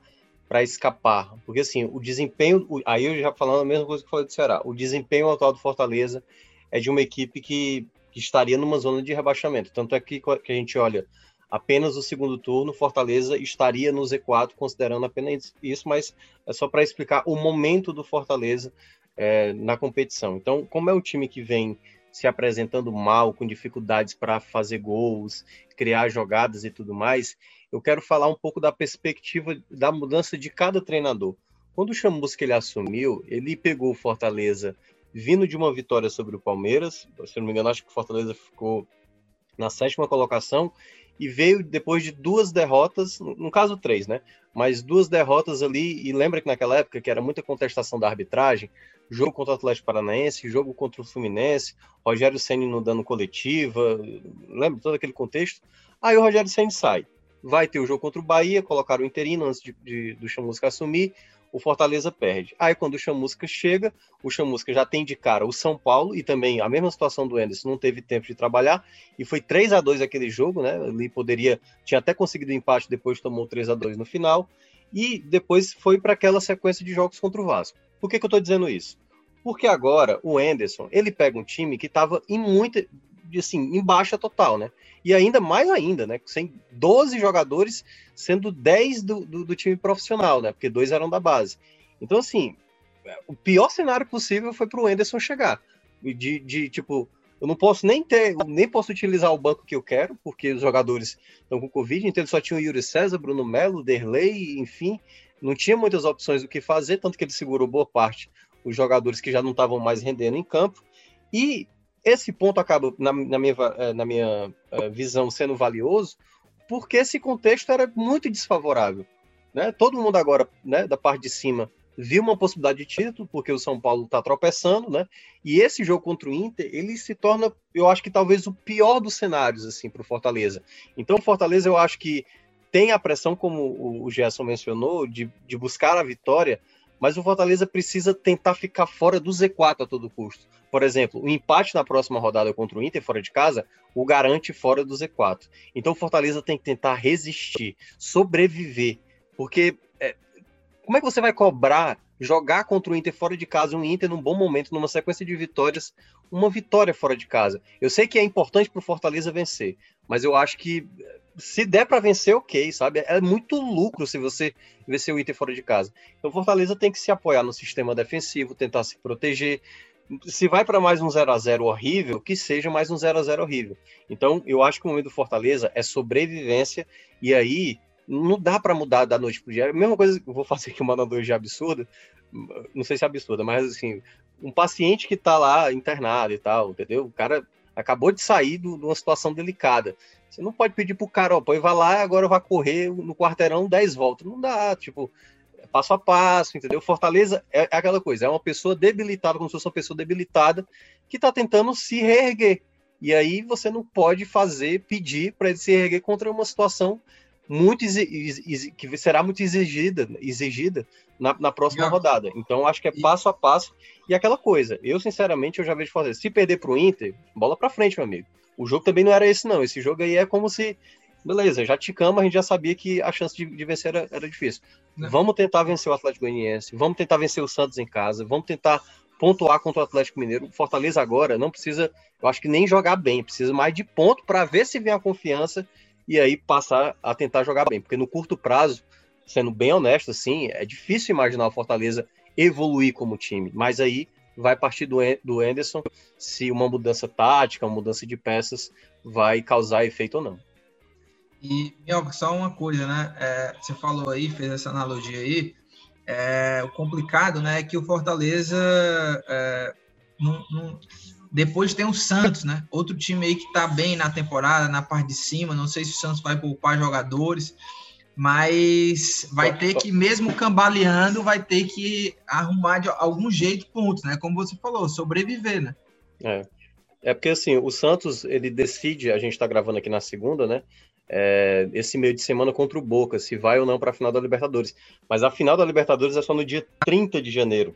S3: para escapar. Porque assim, o desempenho, aí eu já falando a mesma coisa que falei do Ceará, o desempenho atual do Fortaleza é de uma equipe que, que estaria numa zona de rebaixamento. Tanto é que, que a gente olha apenas o segundo turno, Fortaleza estaria no Z4, considerando apenas isso, mas é só para explicar o momento do Fortaleza é, na competição. Então, como é um time que vem se apresentando mal, com dificuldades para fazer gols, criar jogadas e tudo mais, eu quero falar um pouco da perspectiva da mudança de cada treinador. Quando o Chamusca ele assumiu, ele pegou o Fortaleza vindo de uma vitória sobre o Palmeiras, se não me engano, acho que o Fortaleza ficou na sétima colocação e veio depois de duas derrotas, no caso três, né? Mas duas derrotas ali, e lembra que naquela época que era muita contestação da arbitragem, jogo contra o Atlético Paranaense, jogo contra o Fluminense, Rogério Senna não dando coletiva, lembra todo aquele contexto? Aí o Rogério Senna sai. Vai ter o jogo contra o Bahia, colocaram o interino antes de, de, do Chamusca assumir, o Fortaleza perde. Aí quando o Chamusca chega, o Chamusca já tem de cara o São Paulo e também a mesma situação do Anderson, não teve tempo de trabalhar e foi 3 a 2 aquele jogo, né? Ele poderia, tinha até conseguido empate, depois tomou 3 a 2 no final e depois foi para aquela sequência de jogos contra o Vasco. Por que, que eu estou dizendo isso? Porque agora o Anderson, ele pega um time que estava em muita, assim, em baixa total, né? E ainda mais ainda, né? Sem 12 jogadores, sendo 10 do, do, do, time profissional, né? Porque dois eram da base. Então, assim, o pior cenário possível foi para o Anderson chegar. De, de tipo, eu não posso nem ter, nem posso utilizar o banco que eu quero, porque os jogadores estão com Covid, então ele só tinha o Yuri César, Bruno Melo, Derlei, enfim, não tinha muitas opções do que fazer, tanto que ele segurou boa parte os jogadores que já não estavam mais rendendo em campo. E esse ponto acaba, na, na minha, eh, na minha eh, visão, sendo valioso, porque esse contexto era muito desfavorável. Né? Todo mundo agora, né, da parte de cima, viu uma possibilidade de título, porque o São Paulo está tropeçando, né? E esse jogo contra o Inter, ele se torna, eu acho que talvez o pior dos cenários, assim, para o Fortaleza. Então, o Fortaleza, eu acho que tem a pressão, como o Gerson mencionou, de, de buscar a vitória, mas o Fortaleza precisa tentar ficar fora do Z4 a todo custo. Por exemplo, o empate na próxima rodada contra o Inter fora de casa o garante fora do Z4. Então o Fortaleza tem que tentar resistir, sobreviver, porque é, como é que você vai cobrar jogar contra o Inter fora de casa, um Inter num bom momento, numa sequência de vitórias, uma vitória fora de casa? Eu sei que é importante para o Fortaleza vencer, mas eu acho que se der para vencer, ok, sabe? É muito lucro se você vencer o Inter fora de casa. Então, Fortaleza tem que se apoiar no sistema defensivo, tentar se proteger. Se vai para mais um 0 a 0 horrível, que seja mais um 0 a 0 horrível. Então, eu acho que o momento do Fortaleza é sobrevivência, e aí não dá para mudar da noite pro dia. Mesma coisa, vou fazer aqui uma analogia absurda, não sei se é absurda, mas assim, um paciente que tá lá internado e tal, entendeu? O cara acabou de sair de uma situação delicada. Você não pode pedir pro cara, ó, pô, vai lá agora vai correr no quarteirão 10 voltas. Não dá, tipo, é passo a passo, entendeu? Fortaleza é, é aquela coisa, é uma pessoa debilitada, como se fosse uma pessoa debilitada, que tá tentando se reerguer. E aí você não pode fazer, pedir para ele se reerguer contra uma situação muito que será muito exigida, exigida na, na próxima rodada. Então acho que é passo a passo e aquela coisa. Eu sinceramente eu já vejo fazer. Se perder para o Inter, bola para frente, meu amigo. O jogo também não era esse não. Esse jogo aí é como se beleza, já ticamos, a gente já sabia que a chance de, de vencer era, era difícil. Não. Vamos tentar vencer o Atlético Goianiense, vamos tentar vencer o Santos em casa, vamos tentar pontuar contra o Atlético Mineiro. O Fortaleza agora não precisa, eu acho que nem jogar bem, precisa mais de ponto para ver se vem a confiança e aí passar a tentar jogar bem, porque no curto prazo, sendo bem honesto, assim, é difícil imaginar o Fortaleza evoluir como time, mas aí vai partir do, do Anderson se uma mudança tática, uma mudança de peças vai causar efeito ou não.
S2: E, Mioca, só uma coisa, né? É, você falou aí, fez essa analogia aí. É, o complicado, né, é que o Fortaleza é, depois tem o Santos, né? Outro time aí que tá bem na temporada, na parte de cima. Não sei se o Santos vai poupar jogadores, mas vai ter que, mesmo cambaleando, vai ter que arrumar de algum jeito pontos, né? Como você falou, sobreviver, né?
S3: É. É porque assim, o Santos ele decide, a gente está gravando aqui na segunda, né? É, esse meio de semana contra o Boca, se vai ou não para a final da Libertadores. Mas a final da Libertadores é só no dia 30 de janeiro.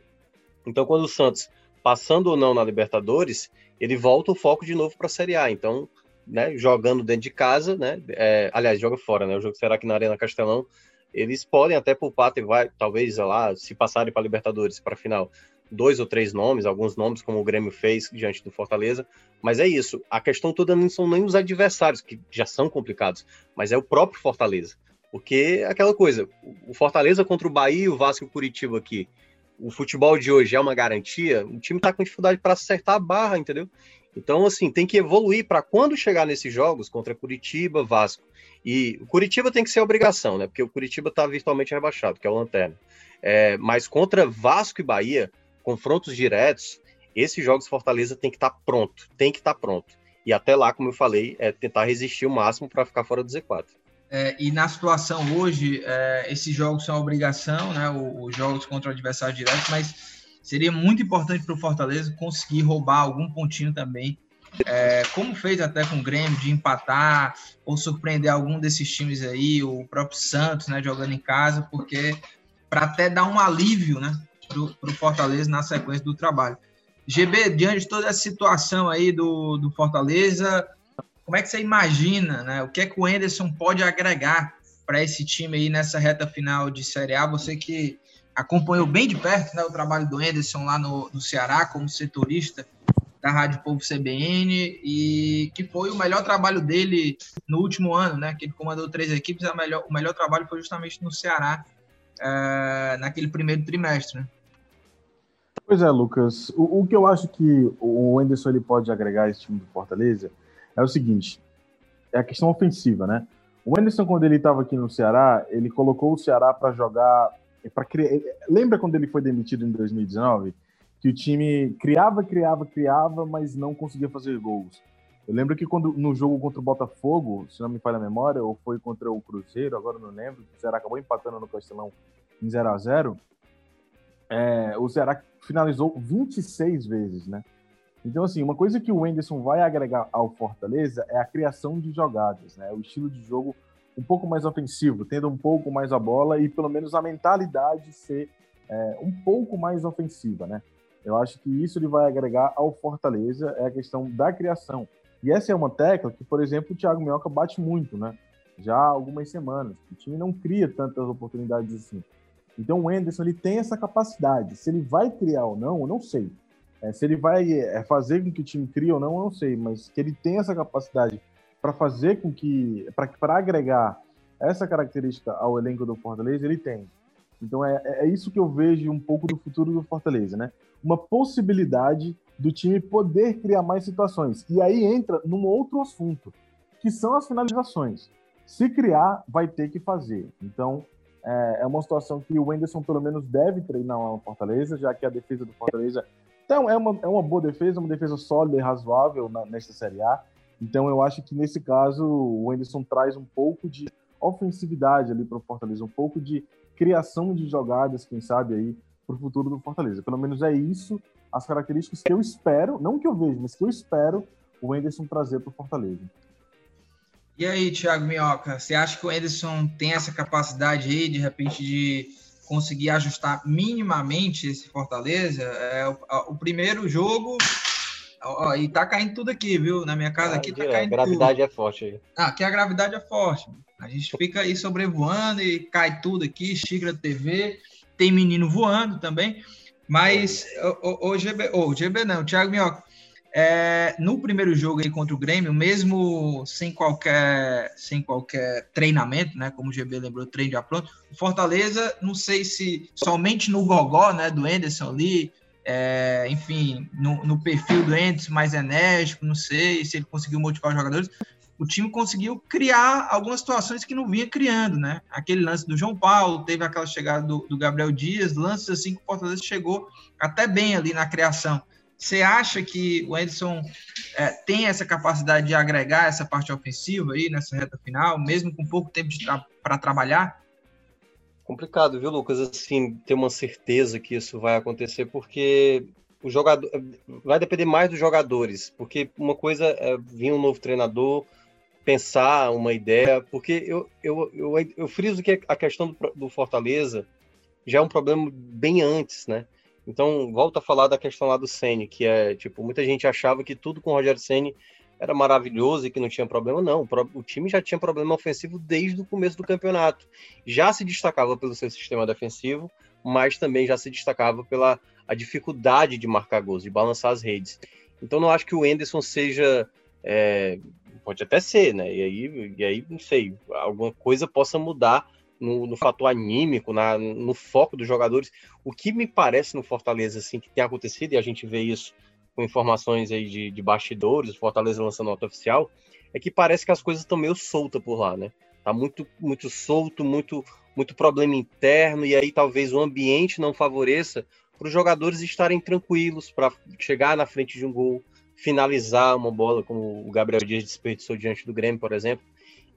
S3: Então, quando o Santos passando ou não na Libertadores, ele volta o foco de novo para a Série A. Então, né, jogando dentro de casa, né, é, aliás, joga fora, né, o jogo será que na Arena Castelão, eles podem até poupar, vai, talvez, lá, se passarem para Libertadores, para final, dois ou três nomes, alguns nomes, como o Grêmio fez diante do Fortaleza, mas é isso, a questão toda não são nem os adversários, que já são complicados, mas é o próprio Fortaleza, porque é aquela coisa, o Fortaleza contra o Bahia, o Vasco e o Curitiba aqui, o futebol de hoje é uma garantia, o time está com dificuldade para acertar a barra, entendeu? Então, assim, tem que evoluir para quando chegar nesses jogos contra Curitiba, Vasco. E o Curitiba tem que ser obrigação, né? Porque o Curitiba está virtualmente rebaixado, que é o Lanterna. É, mas contra Vasco e Bahia, confrontos diretos, esses jogos Fortaleza tem que estar tá pronto, tem que estar tá pronto. E até lá, como eu falei, é tentar resistir o máximo para ficar fora do Z4.
S2: É, e na situação hoje, é, esses jogos são obrigação, né? Os, jogos contra o adversário direto, mas seria muito importante para o Fortaleza conseguir roubar algum pontinho também, é, como fez até com o Grêmio, de empatar ou surpreender algum desses times aí, o próprio Santos, né? Jogando em casa, porque para até dar um alívio, né? Para o Fortaleza na sequência do trabalho. GB, diante de toda essa situação aí do, do Fortaleza, como é que você imagina, né? O que é que o Anderson pode agregar para esse time aí nessa reta final de Série A? Você que acompanhou bem de perto né, o trabalho do Anderson lá no, no Ceará como setorista da Rádio Povo CBN e que foi o melhor trabalho dele no último ano, né? Que ele comandou três equipes, a melhor, o melhor trabalho foi justamente no Ceará uh, naquele primeiro trimestre. Né?
S4: Pois é, Lucas. O, o, que eu acho que o Anderson ele pode agregar esse time do Fortaleza é o seguinte: é a questão ofensiva, né? O Anderson, quando ele estava aqui no Ceará, ele colocou o Ceará para jogar. Pra criar... Lembra quando ele foi demitido em 2019? Que o time criava, criava, criava, mas não conseguia fazer gols. Eu lembro que quando no jogo contra o Botafogo, se não me falha a memória, ou foi contra o Cruzeiro, agora não lembro, o Ceará acabou empatando no Castelão em 0 a 0 é, o Ceará finalizou 26 vezes, né? Então, assim, uma coisa que o Enderson vai agregar ao Fortaleza é a criação de jogadas, né? O estilo de jogo um pouco mais ofensivo, tendo um pouco mais a bola e pelo menos a mentalidade ser é, um pouco mais ofensiva, né? Eu acho que isso ele vai agregar ao Fortaleza, é a questão da criação. E essa é uma tecla que, por exemplo, o Thiago Minhoca bate muito, né? Já há algumas semanas. O time não cria tantas oportunidades assim. Então o Anderson ele tem essa capacidade. Se ele vai criar ou não, eu não sei. É, se ele vai é, fazer com que o time crie ou não, eu não sei. Mas que ele tem essa capacidade para fazer com que, para agregar essa característica ao elenco do Fortaleza, ele tem. Então é, é isso que eu vejo um pouco do futuro do Fortaleza, né? Uma possibilidade do time poder criar mais situações. E aí entra num outro assunto, que são as finalizações. Se criar, vai ter que fazer. Então, é, é uma situação que o Wenderson, pelo menos, deve treinar no Fortaleza, já que a defesa do Fortaleza então, é, uma, é uma boa defesa, uma defesa sólida e razoável na, nesta Série A. Então, eu acho que nesse caso, o Wenderson traz um pouco de ofensividade ali para o Fortaleza, um pouco de criação de jogadas, quem sabe, aí, para o futuro do Fortaleza. Pelo menos é isso, as características que eu espero, não que eu vejo, mas que eu espero o Wenderson trazer para o Fortaleza.
S2: E aí, Thiago Minhoca, você acha que o Ederson tem essa capacidade aí, de repente, de conseguir ajustar minimamente esse Fortaleza? É, o, o primeiro jogo. Ó, e tá caindo tudo aqui, viu? Na minha casa aqui tá caindo.
S3: A gravidade
S2: tudo.
S3: é forte aí.
S2: Ah, aqui a gravidade é forte. A gente fica aí sobrevoando e cai tudo aqui, xícara TV, tem menino voando também. Mas, o, o, o GB, o GB não, o Thiago Minhoca, é, no primeiro jogo aí contra o Grêmio, mesmo sem qualquer, sem qualquer treinamento, né, como o GB lembrou, treino já pronto, o Fortaleza, não sei se somente no gogó, né, do Enderson ali, é, enfim, no, no, perfil do Enderson mais enérgico, não sei se ele conseguiu motivar os jogadores, o time conseguiu criar algumas situações que não vinha criando, né? Aquele lance do João Paulo, teve aquela chegada do, do Gabriel Dias, lances assim que o Fortaleza chegou até bem ali na criação. Você acha que o Edson é, tem essa capacidade de agregar essa parte ofensiva aí nessa reta final, mesmo com pouco tempo tra para trabalhar?
S3: Complicado, viu, Lucas? Assim, ter uma certeza que isso vai acontecer, porque o jogador vai depender mais dos jogadores, porque uma coisa é vir um novo treinador, pensar uma ideia, porque eu, eu, eu, eu friso que a questão do, do Fortaleza já é um problema bem antes, né? Então, volta a falar da questão lá do Ceni, que é, tipo, muita gente achava que tudo com o Rogério Ceni era maravilhoso e que não tinha problema. Não, o time já tinha problema ofensivo desde o começo do campeonato. Já se destacava pelo seu sistema defensivo, mas também já se destacava pela a dificuldade de marcar gols, de balançar as redes. Então, não acho que o Enderson seja. É, pode até ser, né? E aí, e aí, não sei, alguma coisa possa mudar no, no fator anímico, na, no foco dos jogadores. O que me parece no Fortaleza, assim, que tem acontecido, e a gente vê isso com informações aí de, de bastidores, Fortaleza lançando nota oficial, é que parece que as coisas estão meio soltas por lá, né? Tá muito, muito solto, muito, muito problema interno, e aí talvez o ambiente não favoreça para os jogadores estarem tranquilos para chegar na frente de um gol, finalizar uma bola, como o Gabriel Dias desperdiçou diante do Grêmio, por exemplo.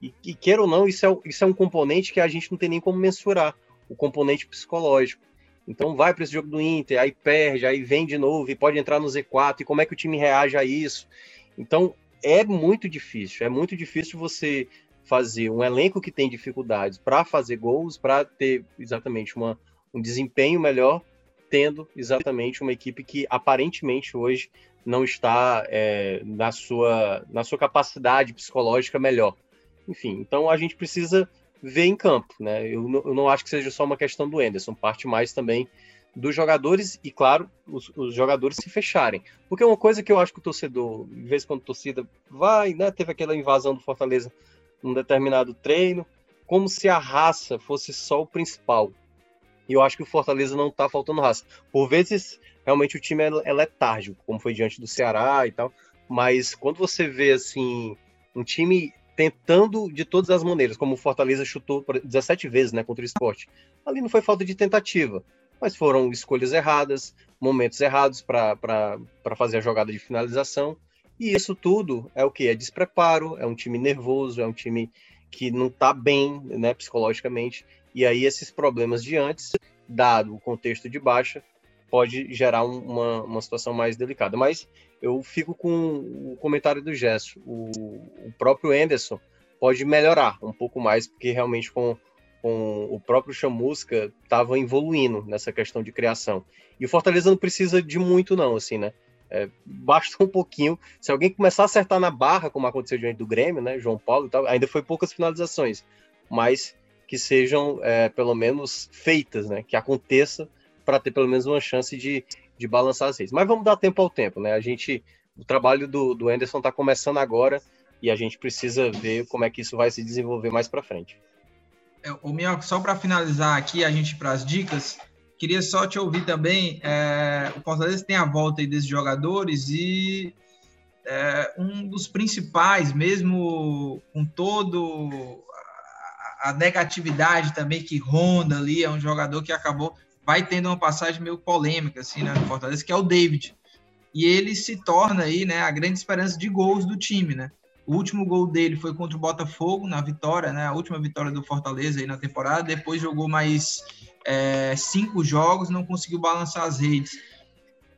S3: E, e queira ou não, isso é, isso é um componente que a gente não tem nem como mensurar, o componente psicológico. Então vai para esse jogo do Inter, aí perde, aí vem de novo e pode entrar no Z4, e como é que o time reage a isso? Então é muito difícil, é muito difícil você fazer um elenco que tem dificuldades para fazer gols, para ter exatamente uma, um desempenho melhor, tendo exatamente uma equipe que aparentemente hoje não está é, na, sua, na sua capacidade psicológica melhor. Enfim, então a gente precisa ver em campo, né? Eu, eu não acho que seja só uma questão do Enderson, parte mais também dos jogadores e, claro, os, os, jogadores se fecharem. Porque uma coisa que eu acho que o torcedor, de vez em quando a torcida vai, né? Teve aquela invasão do Fortaleza num determinado treino, como se a raça fosse só o principal. E eu acho que o Fortaleza não tá faltando raça. Por vezes, realmente o time é, é letárgico, como foi diante do Ceará e tal. Mas quando você vê assim um time tentando de todas as maneiras, como o Fortaleza chutou 17 vezes né, contra o esporte. Ali não foi falta de tentativa, mas foram escolhas erradas, momentos errados para fazer a jogada de finalização. E isso tudo é o que? É despreparo, é um time nervoso, é um time que não está bem né, psicologicamente. E aí esses problemas de antes, dado o contexto de baixa, pode gerar uma, uma situação mais delicada. Mas eu fico com o comentário do Gesso. O, o próprio Anderson pode melhorar um pouco mais, porque realmente com, com o próprio Chamusca estava evoluindo nessa questão de criação. E o Fortaleza não precisa de muito, não, assim, né? É, basta um pouquinho. Se alguém começar a acertar na barra, como aconteceu diante do Grêmio, né? João Paulo e tal, ainda foi poucas finalizações, mas que sejam é, pelo menos feitas, né? Que aconteça para ter pelo menos uma chance de, de balançar as redes. Mas vamos dar tempo ao tempo, né? A gente, o trabalho do, do Anderson está começando agora e a gente precisa ver como é que isso vai se desenvolver mais para frente.
S2: O é, Minhoca, só para finalizar aqui, a gente para as dicas, queria só te ouvir também. É, o Fortaleza tem a volta aí desses jogadores e é, um dos principais, mesmo com todo a, a negatividade também que ronda ali, é um jogador que acabou vai tendo uma passagem meio polêmica, assim, né, no Fortaleza, que é o David. E ele se torna aí, né, a grande esperança de gols do time, né? O último gol dele foi contra o Botafogo, na vitória, né? A última vitória do Fortaleza aí na temporada. Depois jogou mais é, cinco jogos, não conseguiu balançar as redes.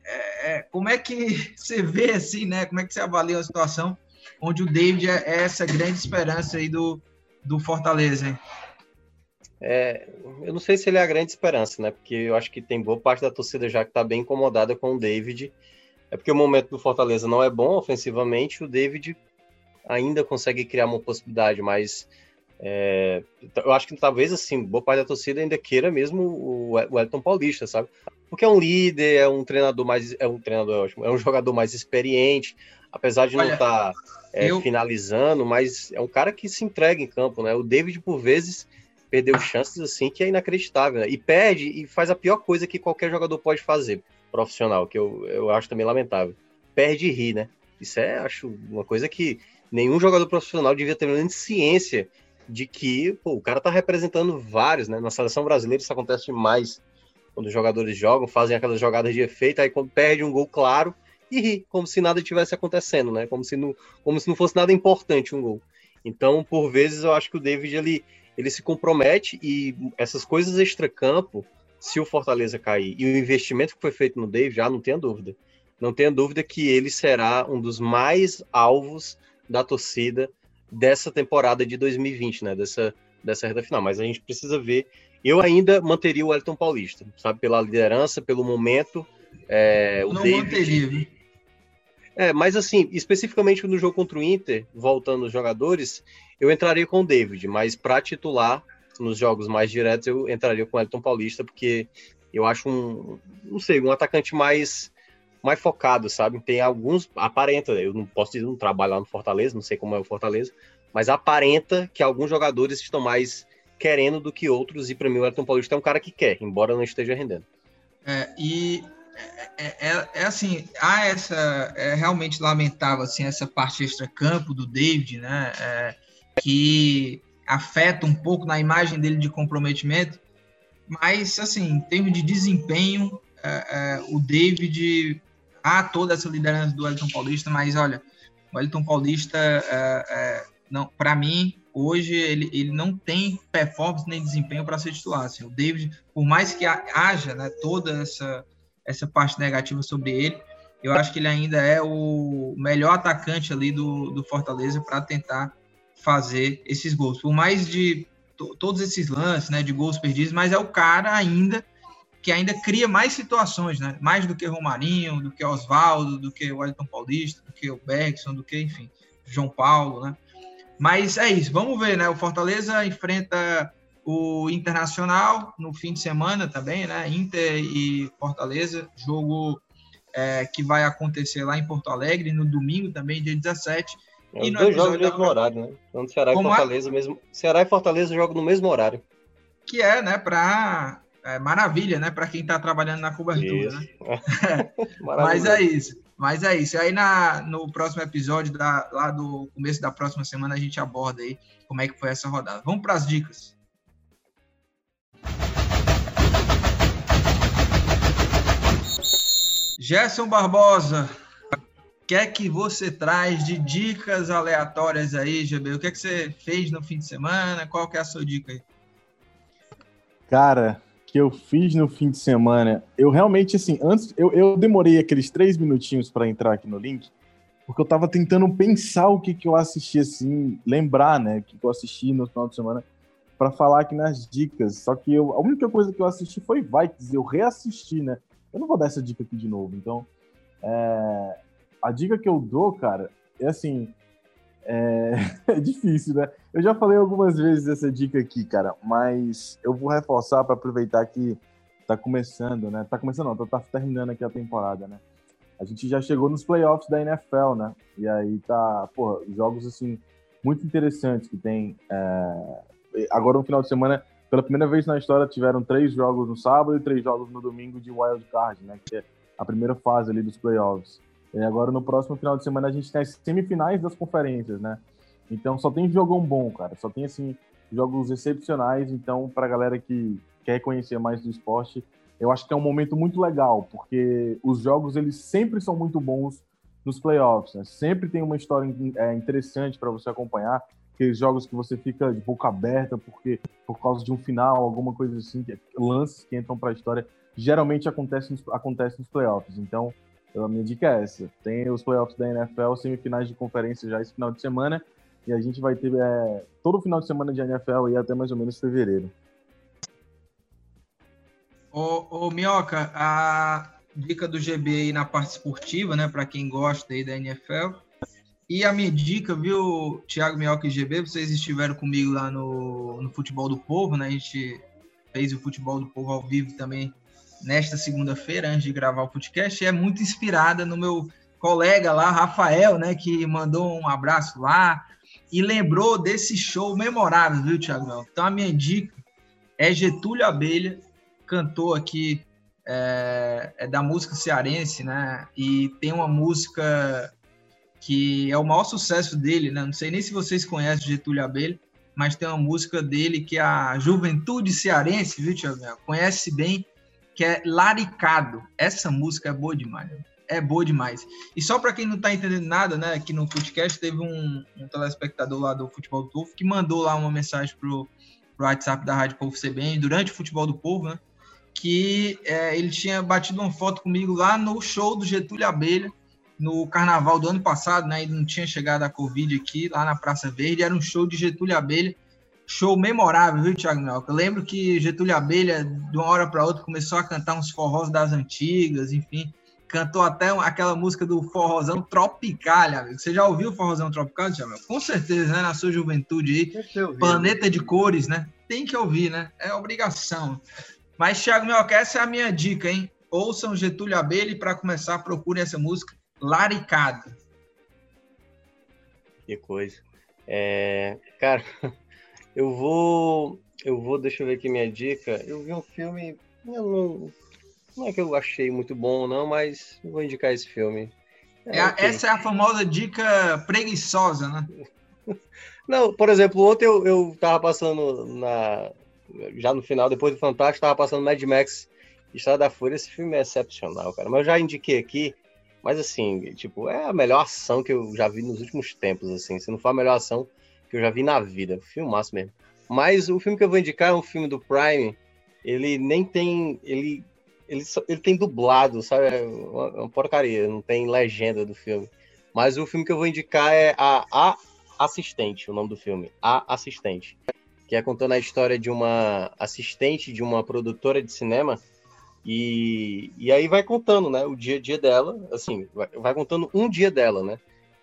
S2: É, é como é que (laughs) você vê, assim, né? Como é que você avalia a situação onde o David é, é essa grande esperança aí do, do Fortaleza, hein?
S3: É, eu não sei se ele é a grande esperança, né? Porque eu acho que tem boa parte da torcida já que está bem incomodada com o David. É porque o momento do Fortaleza não é bom ofensivamente, o David ainda consegue criar uma possibilidade, mas é, eu acho que talvez assim, boa parte da torcida ainda queira mesmo o, Elton Paulista, sabe? Porque é um líder, é um treinador mais. É um treinador ótimo, é um jogador mais experiente, apesar de Olha, não estar tá, é, eu... finalizando, mas é um cara que se entrega em campo, né? O David, por vezes perdeu chances assim que é inacreditável, né? E perde e faz a pior coisa que qualquer jogador pode fazer, profissional, que eu, eu acho também lamentável. Perde e ri, né? Isso é, acho, uma coisa que nenhum jogador profissional devia ter menos ciência de que pô, o cara tá representando vários, né? Na seleção brasileira isso acontece demais. Quando os jogadores jogam, fazem aquelas jogadas de efeito, aí quando perde um gol claro, e ri, como se nada tivesse acontecendo, né? Como se não, como se não fosse nada importante um gol. Então, por vezes, eu acho que o David ele, ele se compromete e essas coisas extra-campo, se o Fortaleza cair e o investimento que foi feito no David, já não tenha dúvida. Não tenha dúvida que ele será um dos mais alvos da torcida dessa temporada de 2020, né? Dessa, dessa reta final. Mas a gente precisa ver. Eu ainda manteria o Elton Paulista, sabe? Pela liderança, pelo momento. É, o
S2: não
S3: David,
S2: manteria,
S3: É, mas assim, especificamente no jogo contra o Inter, voltando os jogadores, eu entraria com o David, mas para titular nos jogos mais diretos eu entraria com o Elton Paulista, porque eu acho um, não sei, um atacante mais mais focado, sabe? Tem alguns, aparenta, eu não posso dizer, não trabalho lá no Fortaleza, não sei como é o Fortaleza, mas aparenta que alguns jogadores estão mais querendo do que outros, e para mim o Elton Paulista é um cara que quer, embora não esteja rendendo.
S2: É, e é, é, é, assim, há essa, é realmente lamentável, assim, essa parte extra-campo do David, né? É, que afeta um pouco na imagem dele de comprometimento, mas, assim, em termos de desempenho, é, é, o David há toda essa liderança do Wellington Paulista, mas olha, o Wellington Paulista, é não, para mim, hoje ele, ele não tem performance nem desempenho para ser titular. Assim, o David, por mais que haja né, toda essa, essa parte negativa sobre ele, eu acho que ele ainda é o melhor atacante ali do, do Fortaleza para tentar fazer esses gols. Por mais de todos esses lances, né, de gols perdidos, mas é o cara ainda que ainda cria mais situações, né? Mais do que Romarinho, do que Oswaldo, do que o Wellington Paulista, do que o Bergson, do que, enfim, João Paulo, né? Mas é isso, vamos ver, né? O Fortaleza enfrenta o Internacional no fim de semana também, né? Inter e Fortaleza, jogo é, que vai acontecer lá em Porto Alegre no domingo também, dia 17.
S3: É, e dois jogos no mesmo horário, né? Então, Ceará e é? Fortaleza é? mesmo. Ceará e Fortaleza jogam no mesmo horário.
S2: Que é, né, para é maravilha, né? Para quem está trabalhando na cobertura, né? (laughs) (laughs) Mas é isso. Mas é isso. Aí na, no próximo episódio, da, lá do começo da próxima semana, a gente aborda aí como é que foi essa rodada. Vamos para as dicas. Gerson Barbosa, o que é que você traz de dicas aleatórias aí, GB? O que é que você fez no fim de semana? Qual que é a sua dica aí?
S4: Cara, que eu fiz no fim de semana, eu realmente, assim, antes, eu, eu demorei aqueles três minutinhos para entrar aqui no link, porque eu tava tentando pensar o que, que eu assisti, assim, lembrar, né, o que, que eu assisti no final de semana, para falar aqui nas dicas. Só que eu, a única coisa que eu assisti foi Vikings, eu reassisti, né? Eu não vou dar essa dica aqui de novo. Então, é, a dica que eu dou, cara, é assim. É, (laughs) é, difícil, né? Eu já falei algumas vezes essa dica aqui, cara, mas eu vou reforçar para aproveitar que tá começando, né? Tá começando, não, tá, tá terminando aqui a temporada, né? A gente já chegou nos playoffs da NFL, né? E aí tá, pô, jogos assim muito interessantes que tem. É... Agora no final de semana pela primeira vez na história, tiveram três jogos no sábado e três jogos no domingo de wild card, né? Que é a primeira fase ali dos playoffs. E agora, no próximo final de semana, a gente tem as semifinais das conferências, né? Então, só tem jogão bom, cara. Só tem, assim, jogos excepcionais. Então, pra galera que quer conhecer mais do esporte, eu acho que é um momento muito legal, porque os jogos, eles sempre são muito bons nos playoffs, né? Sempre tem uma história é, interessante para você acompanhar aqueles jogos que você fica de boca aberta porque por causa de um final, alguma coisa assim, lances que entram para a história, geralmente acontece nos, acontece nos playoffs. Então, a minha dica é essa: tem os playoffs da NFL, semifinais de conferência já esse final de semana, e a gente vai ter é, todo final de semana de NFL e até mais ou menos fevereiro.
S2: Ô, ô Minhoca, a dica do GB aí na parte esportiva, né, para quem gosta aí da NFL, e a minha dica, viu, Thiago Minhoca e GB, vocês estiveram comigo lá no, no Futebol do Povo, né? A gente fez o Futebol do Povo ao vivo também nesta segunda-feira, antes de gravar o podcast, e é muito inspirada no meu colega lá, Rafael, né, que mandou um abraço lá e lembrou desse show memorável, viu, Thiago? Então a minha dica é Getúlio Abelha, cantor aqui é, é da música cearense, né? E tem uma música que é o maior sucesso dele, né? Não sei nem se vocês conhecem Getúlio Abelha, mas tem uma música dele que a juventude cearense, viu, Tiago? Conhece bem, que é Laricado. Essa música é boa demais. Né? É boa demais. E só para quem não está entendendo nada, né? Aqui no podcast teve um, um telespectador lá do Futebol do Povo que mandou lá uma mensagem pro, pro WhatsApp da Rádio Povo CBN durante o Futebol do Povo, né? Que é, ele tinha batido uma foto comigo lá no show do Getúlio Abelha no carnaval do ano passado, né? Ainda não tinha chegado a Covid aqui, lá na Praça Verde, era um show de Getúlio Abelha. Show memorável, viu, Thiago Minhoca? Eu lembro que Getúlio Abelha, de uma hora para outra, começou a cantar uns forrós das antigas, enfim. Cantou até aquela música do forrozão Tropicalha, amigo. Você já ouviu o forrozão Tropicalha, Thiago? Com certeza, né? Na sua juventude aí. Planeta de cores, né? Tem que ouvir, né? É obrigação. Mas, Thiago Minhoca, essa é a minha dica, hein? Ouçam Getúlio Abelha e para começar, procurem essa música Laricado.
S3: Que coisa. É, cara, (laughs) eu vou. Eu vou, deixa eu ver aqui minha dica. Eu vi um filme. Não, não é que eu achei muito bom, não, mas vou indicar esse filme.
S2: É, é okay. Essa é a famosa dica preguiçosa, né? (laughs)
S3: Não, por exemplo, ontem eu, eu tava passando na. Já no final, depois do Fantástico, tava passando Mad Max Estrada da Fúria. Esse filme é excepcional, cara. Mas eu já indiquei aqui. Mas assim, tipo, é a melhor ação que eu já vi nos últimos tempos, assim. Se não for a melhor ação que eu já vi na vida. Filmaço mesmo. Mas o filme que eu vou indicar é um filme do Prime. Ele nem tem. Ele, ele, ele tem dublado, sabe? É uma, uma porcaria, não tem legenda do filme. Mas o filme que eu vou indicar é a, a Assistente, o nome do filme. A Assistente. Que é contando a história de uma assistente de uma produtora de cinema e, e aí vai contando, né, o dia a dia dela, assim, vai, vai contando um dia dela, né?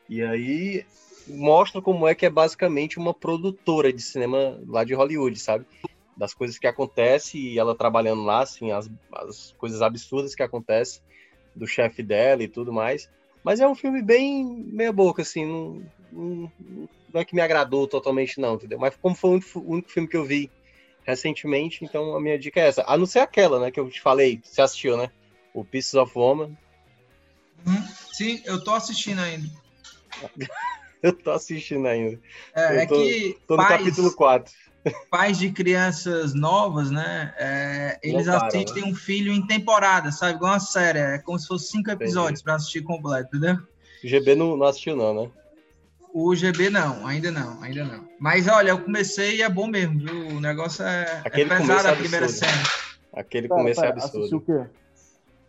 S3: E aí mostra como é que é basicamente uma produtora de cinema lá de Hollywood, sabe? Das coisas que acontecem e ela trabalhando lá, assim, as, as coisas absurdas que acontecem do chefe dela e tudo mais. Mas é um filme bem meia boca, assim, não, não, não, é que me agradou totalmente, não, entendeu? Mas como foi o único, o único filme que eu vi recentemente, então a minha dica é essa. A não ser aquela, né, que eu te falei, você assistiu, né? O Pieces of Woman.
S2: Hum, sim, eu tô assistindo ainda. (laughs)
S3: eu tô assistindo ainda.
S2: É, é tô, que.
S3: Tô no pais, capítulo 4. (laughs)
S2: Pais de crianças novas, né? É, eles para, assistem né? um filho em temporada, sabe? Igual uma série. É como se fosse cinco episódios para assistir completo, entendeu?
S3: O GB não, não assistiu, não, né?
S2: O GB não, ainda não, ainda não. Mas olha, eu comecei e é bom mesmo, viu? O negócio é, é pesado a primeira cena.
S3: Aquele começo é absurdo. o quê?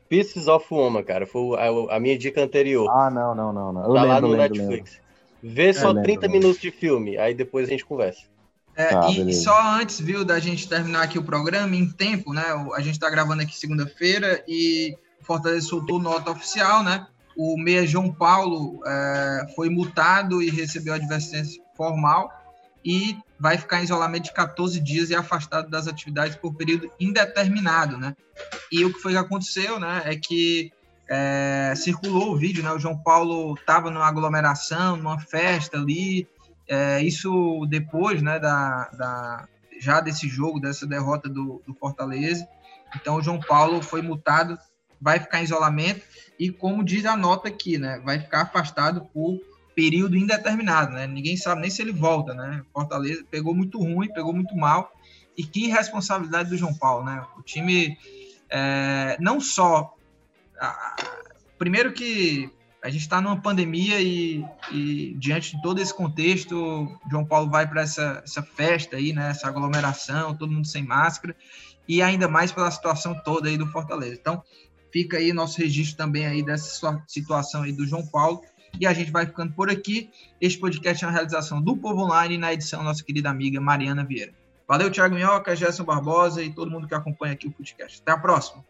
S3: Pieces of Woman, cara. Foi a, a, minha dica anterior.
S4: Ah, não, não, não. não. Eu
S3: tá
S4: lembro,
S3: lá no
S4: lembro,
S3: Netflix. Lembro. Vê só lembro, 30 lembro. minutos de filme, aí depois a gente conversa.
S2: É, tá, e, e, só antes, viu, da gente terminar aqui o programa, em tempo, né? A gente tá gravando aqui segunda-feira e Fortaleza soltou nota oficial, né? O meia João Paulo é, foi multado e recebeu advertência formal e vai ficar em isolamento de 14 dias e afastado das atividades por período indeterminado, né? E o que foi que aconteceu, né, é que é, circulou o vídeo, né? O João Paulo estava numa aglomeração, numa festa ali, é, isso depois, né, da, da, já desse jogo, dessa derrota do, do Fortaleza. Então, o João Paulo foi multado, vai ficar em isolamento e, como diz a nota aqui, né, vai ficar afastado por período indeterminado, né? Ninguém sabe nem se ele volta, né? Fortaleza pegou muito ruim, pegou muito mal. E que responsabilidade do João Paulo, né? O time é, não só. A, primeiro que a gente está numa pandemia e, e, diante de todo esse contexto, João Paulo vai para essa, essa festa aí, né? Essa aglomeração, todo mundo sem máscara e ainda mais pela situação toda aí do Fortaleza. Então, fica aí nosso registro também aí dessa situação aí do João Paulo e a gente vai ficando por aqui. Este podcast é uma realização do Povo Online na edição nossa querida amiga Mariana Vieira. Valeu, Thiago Minhoca, Gerson Barbosa e todo mundo que acompanha aqui o podcast. Até a próxima.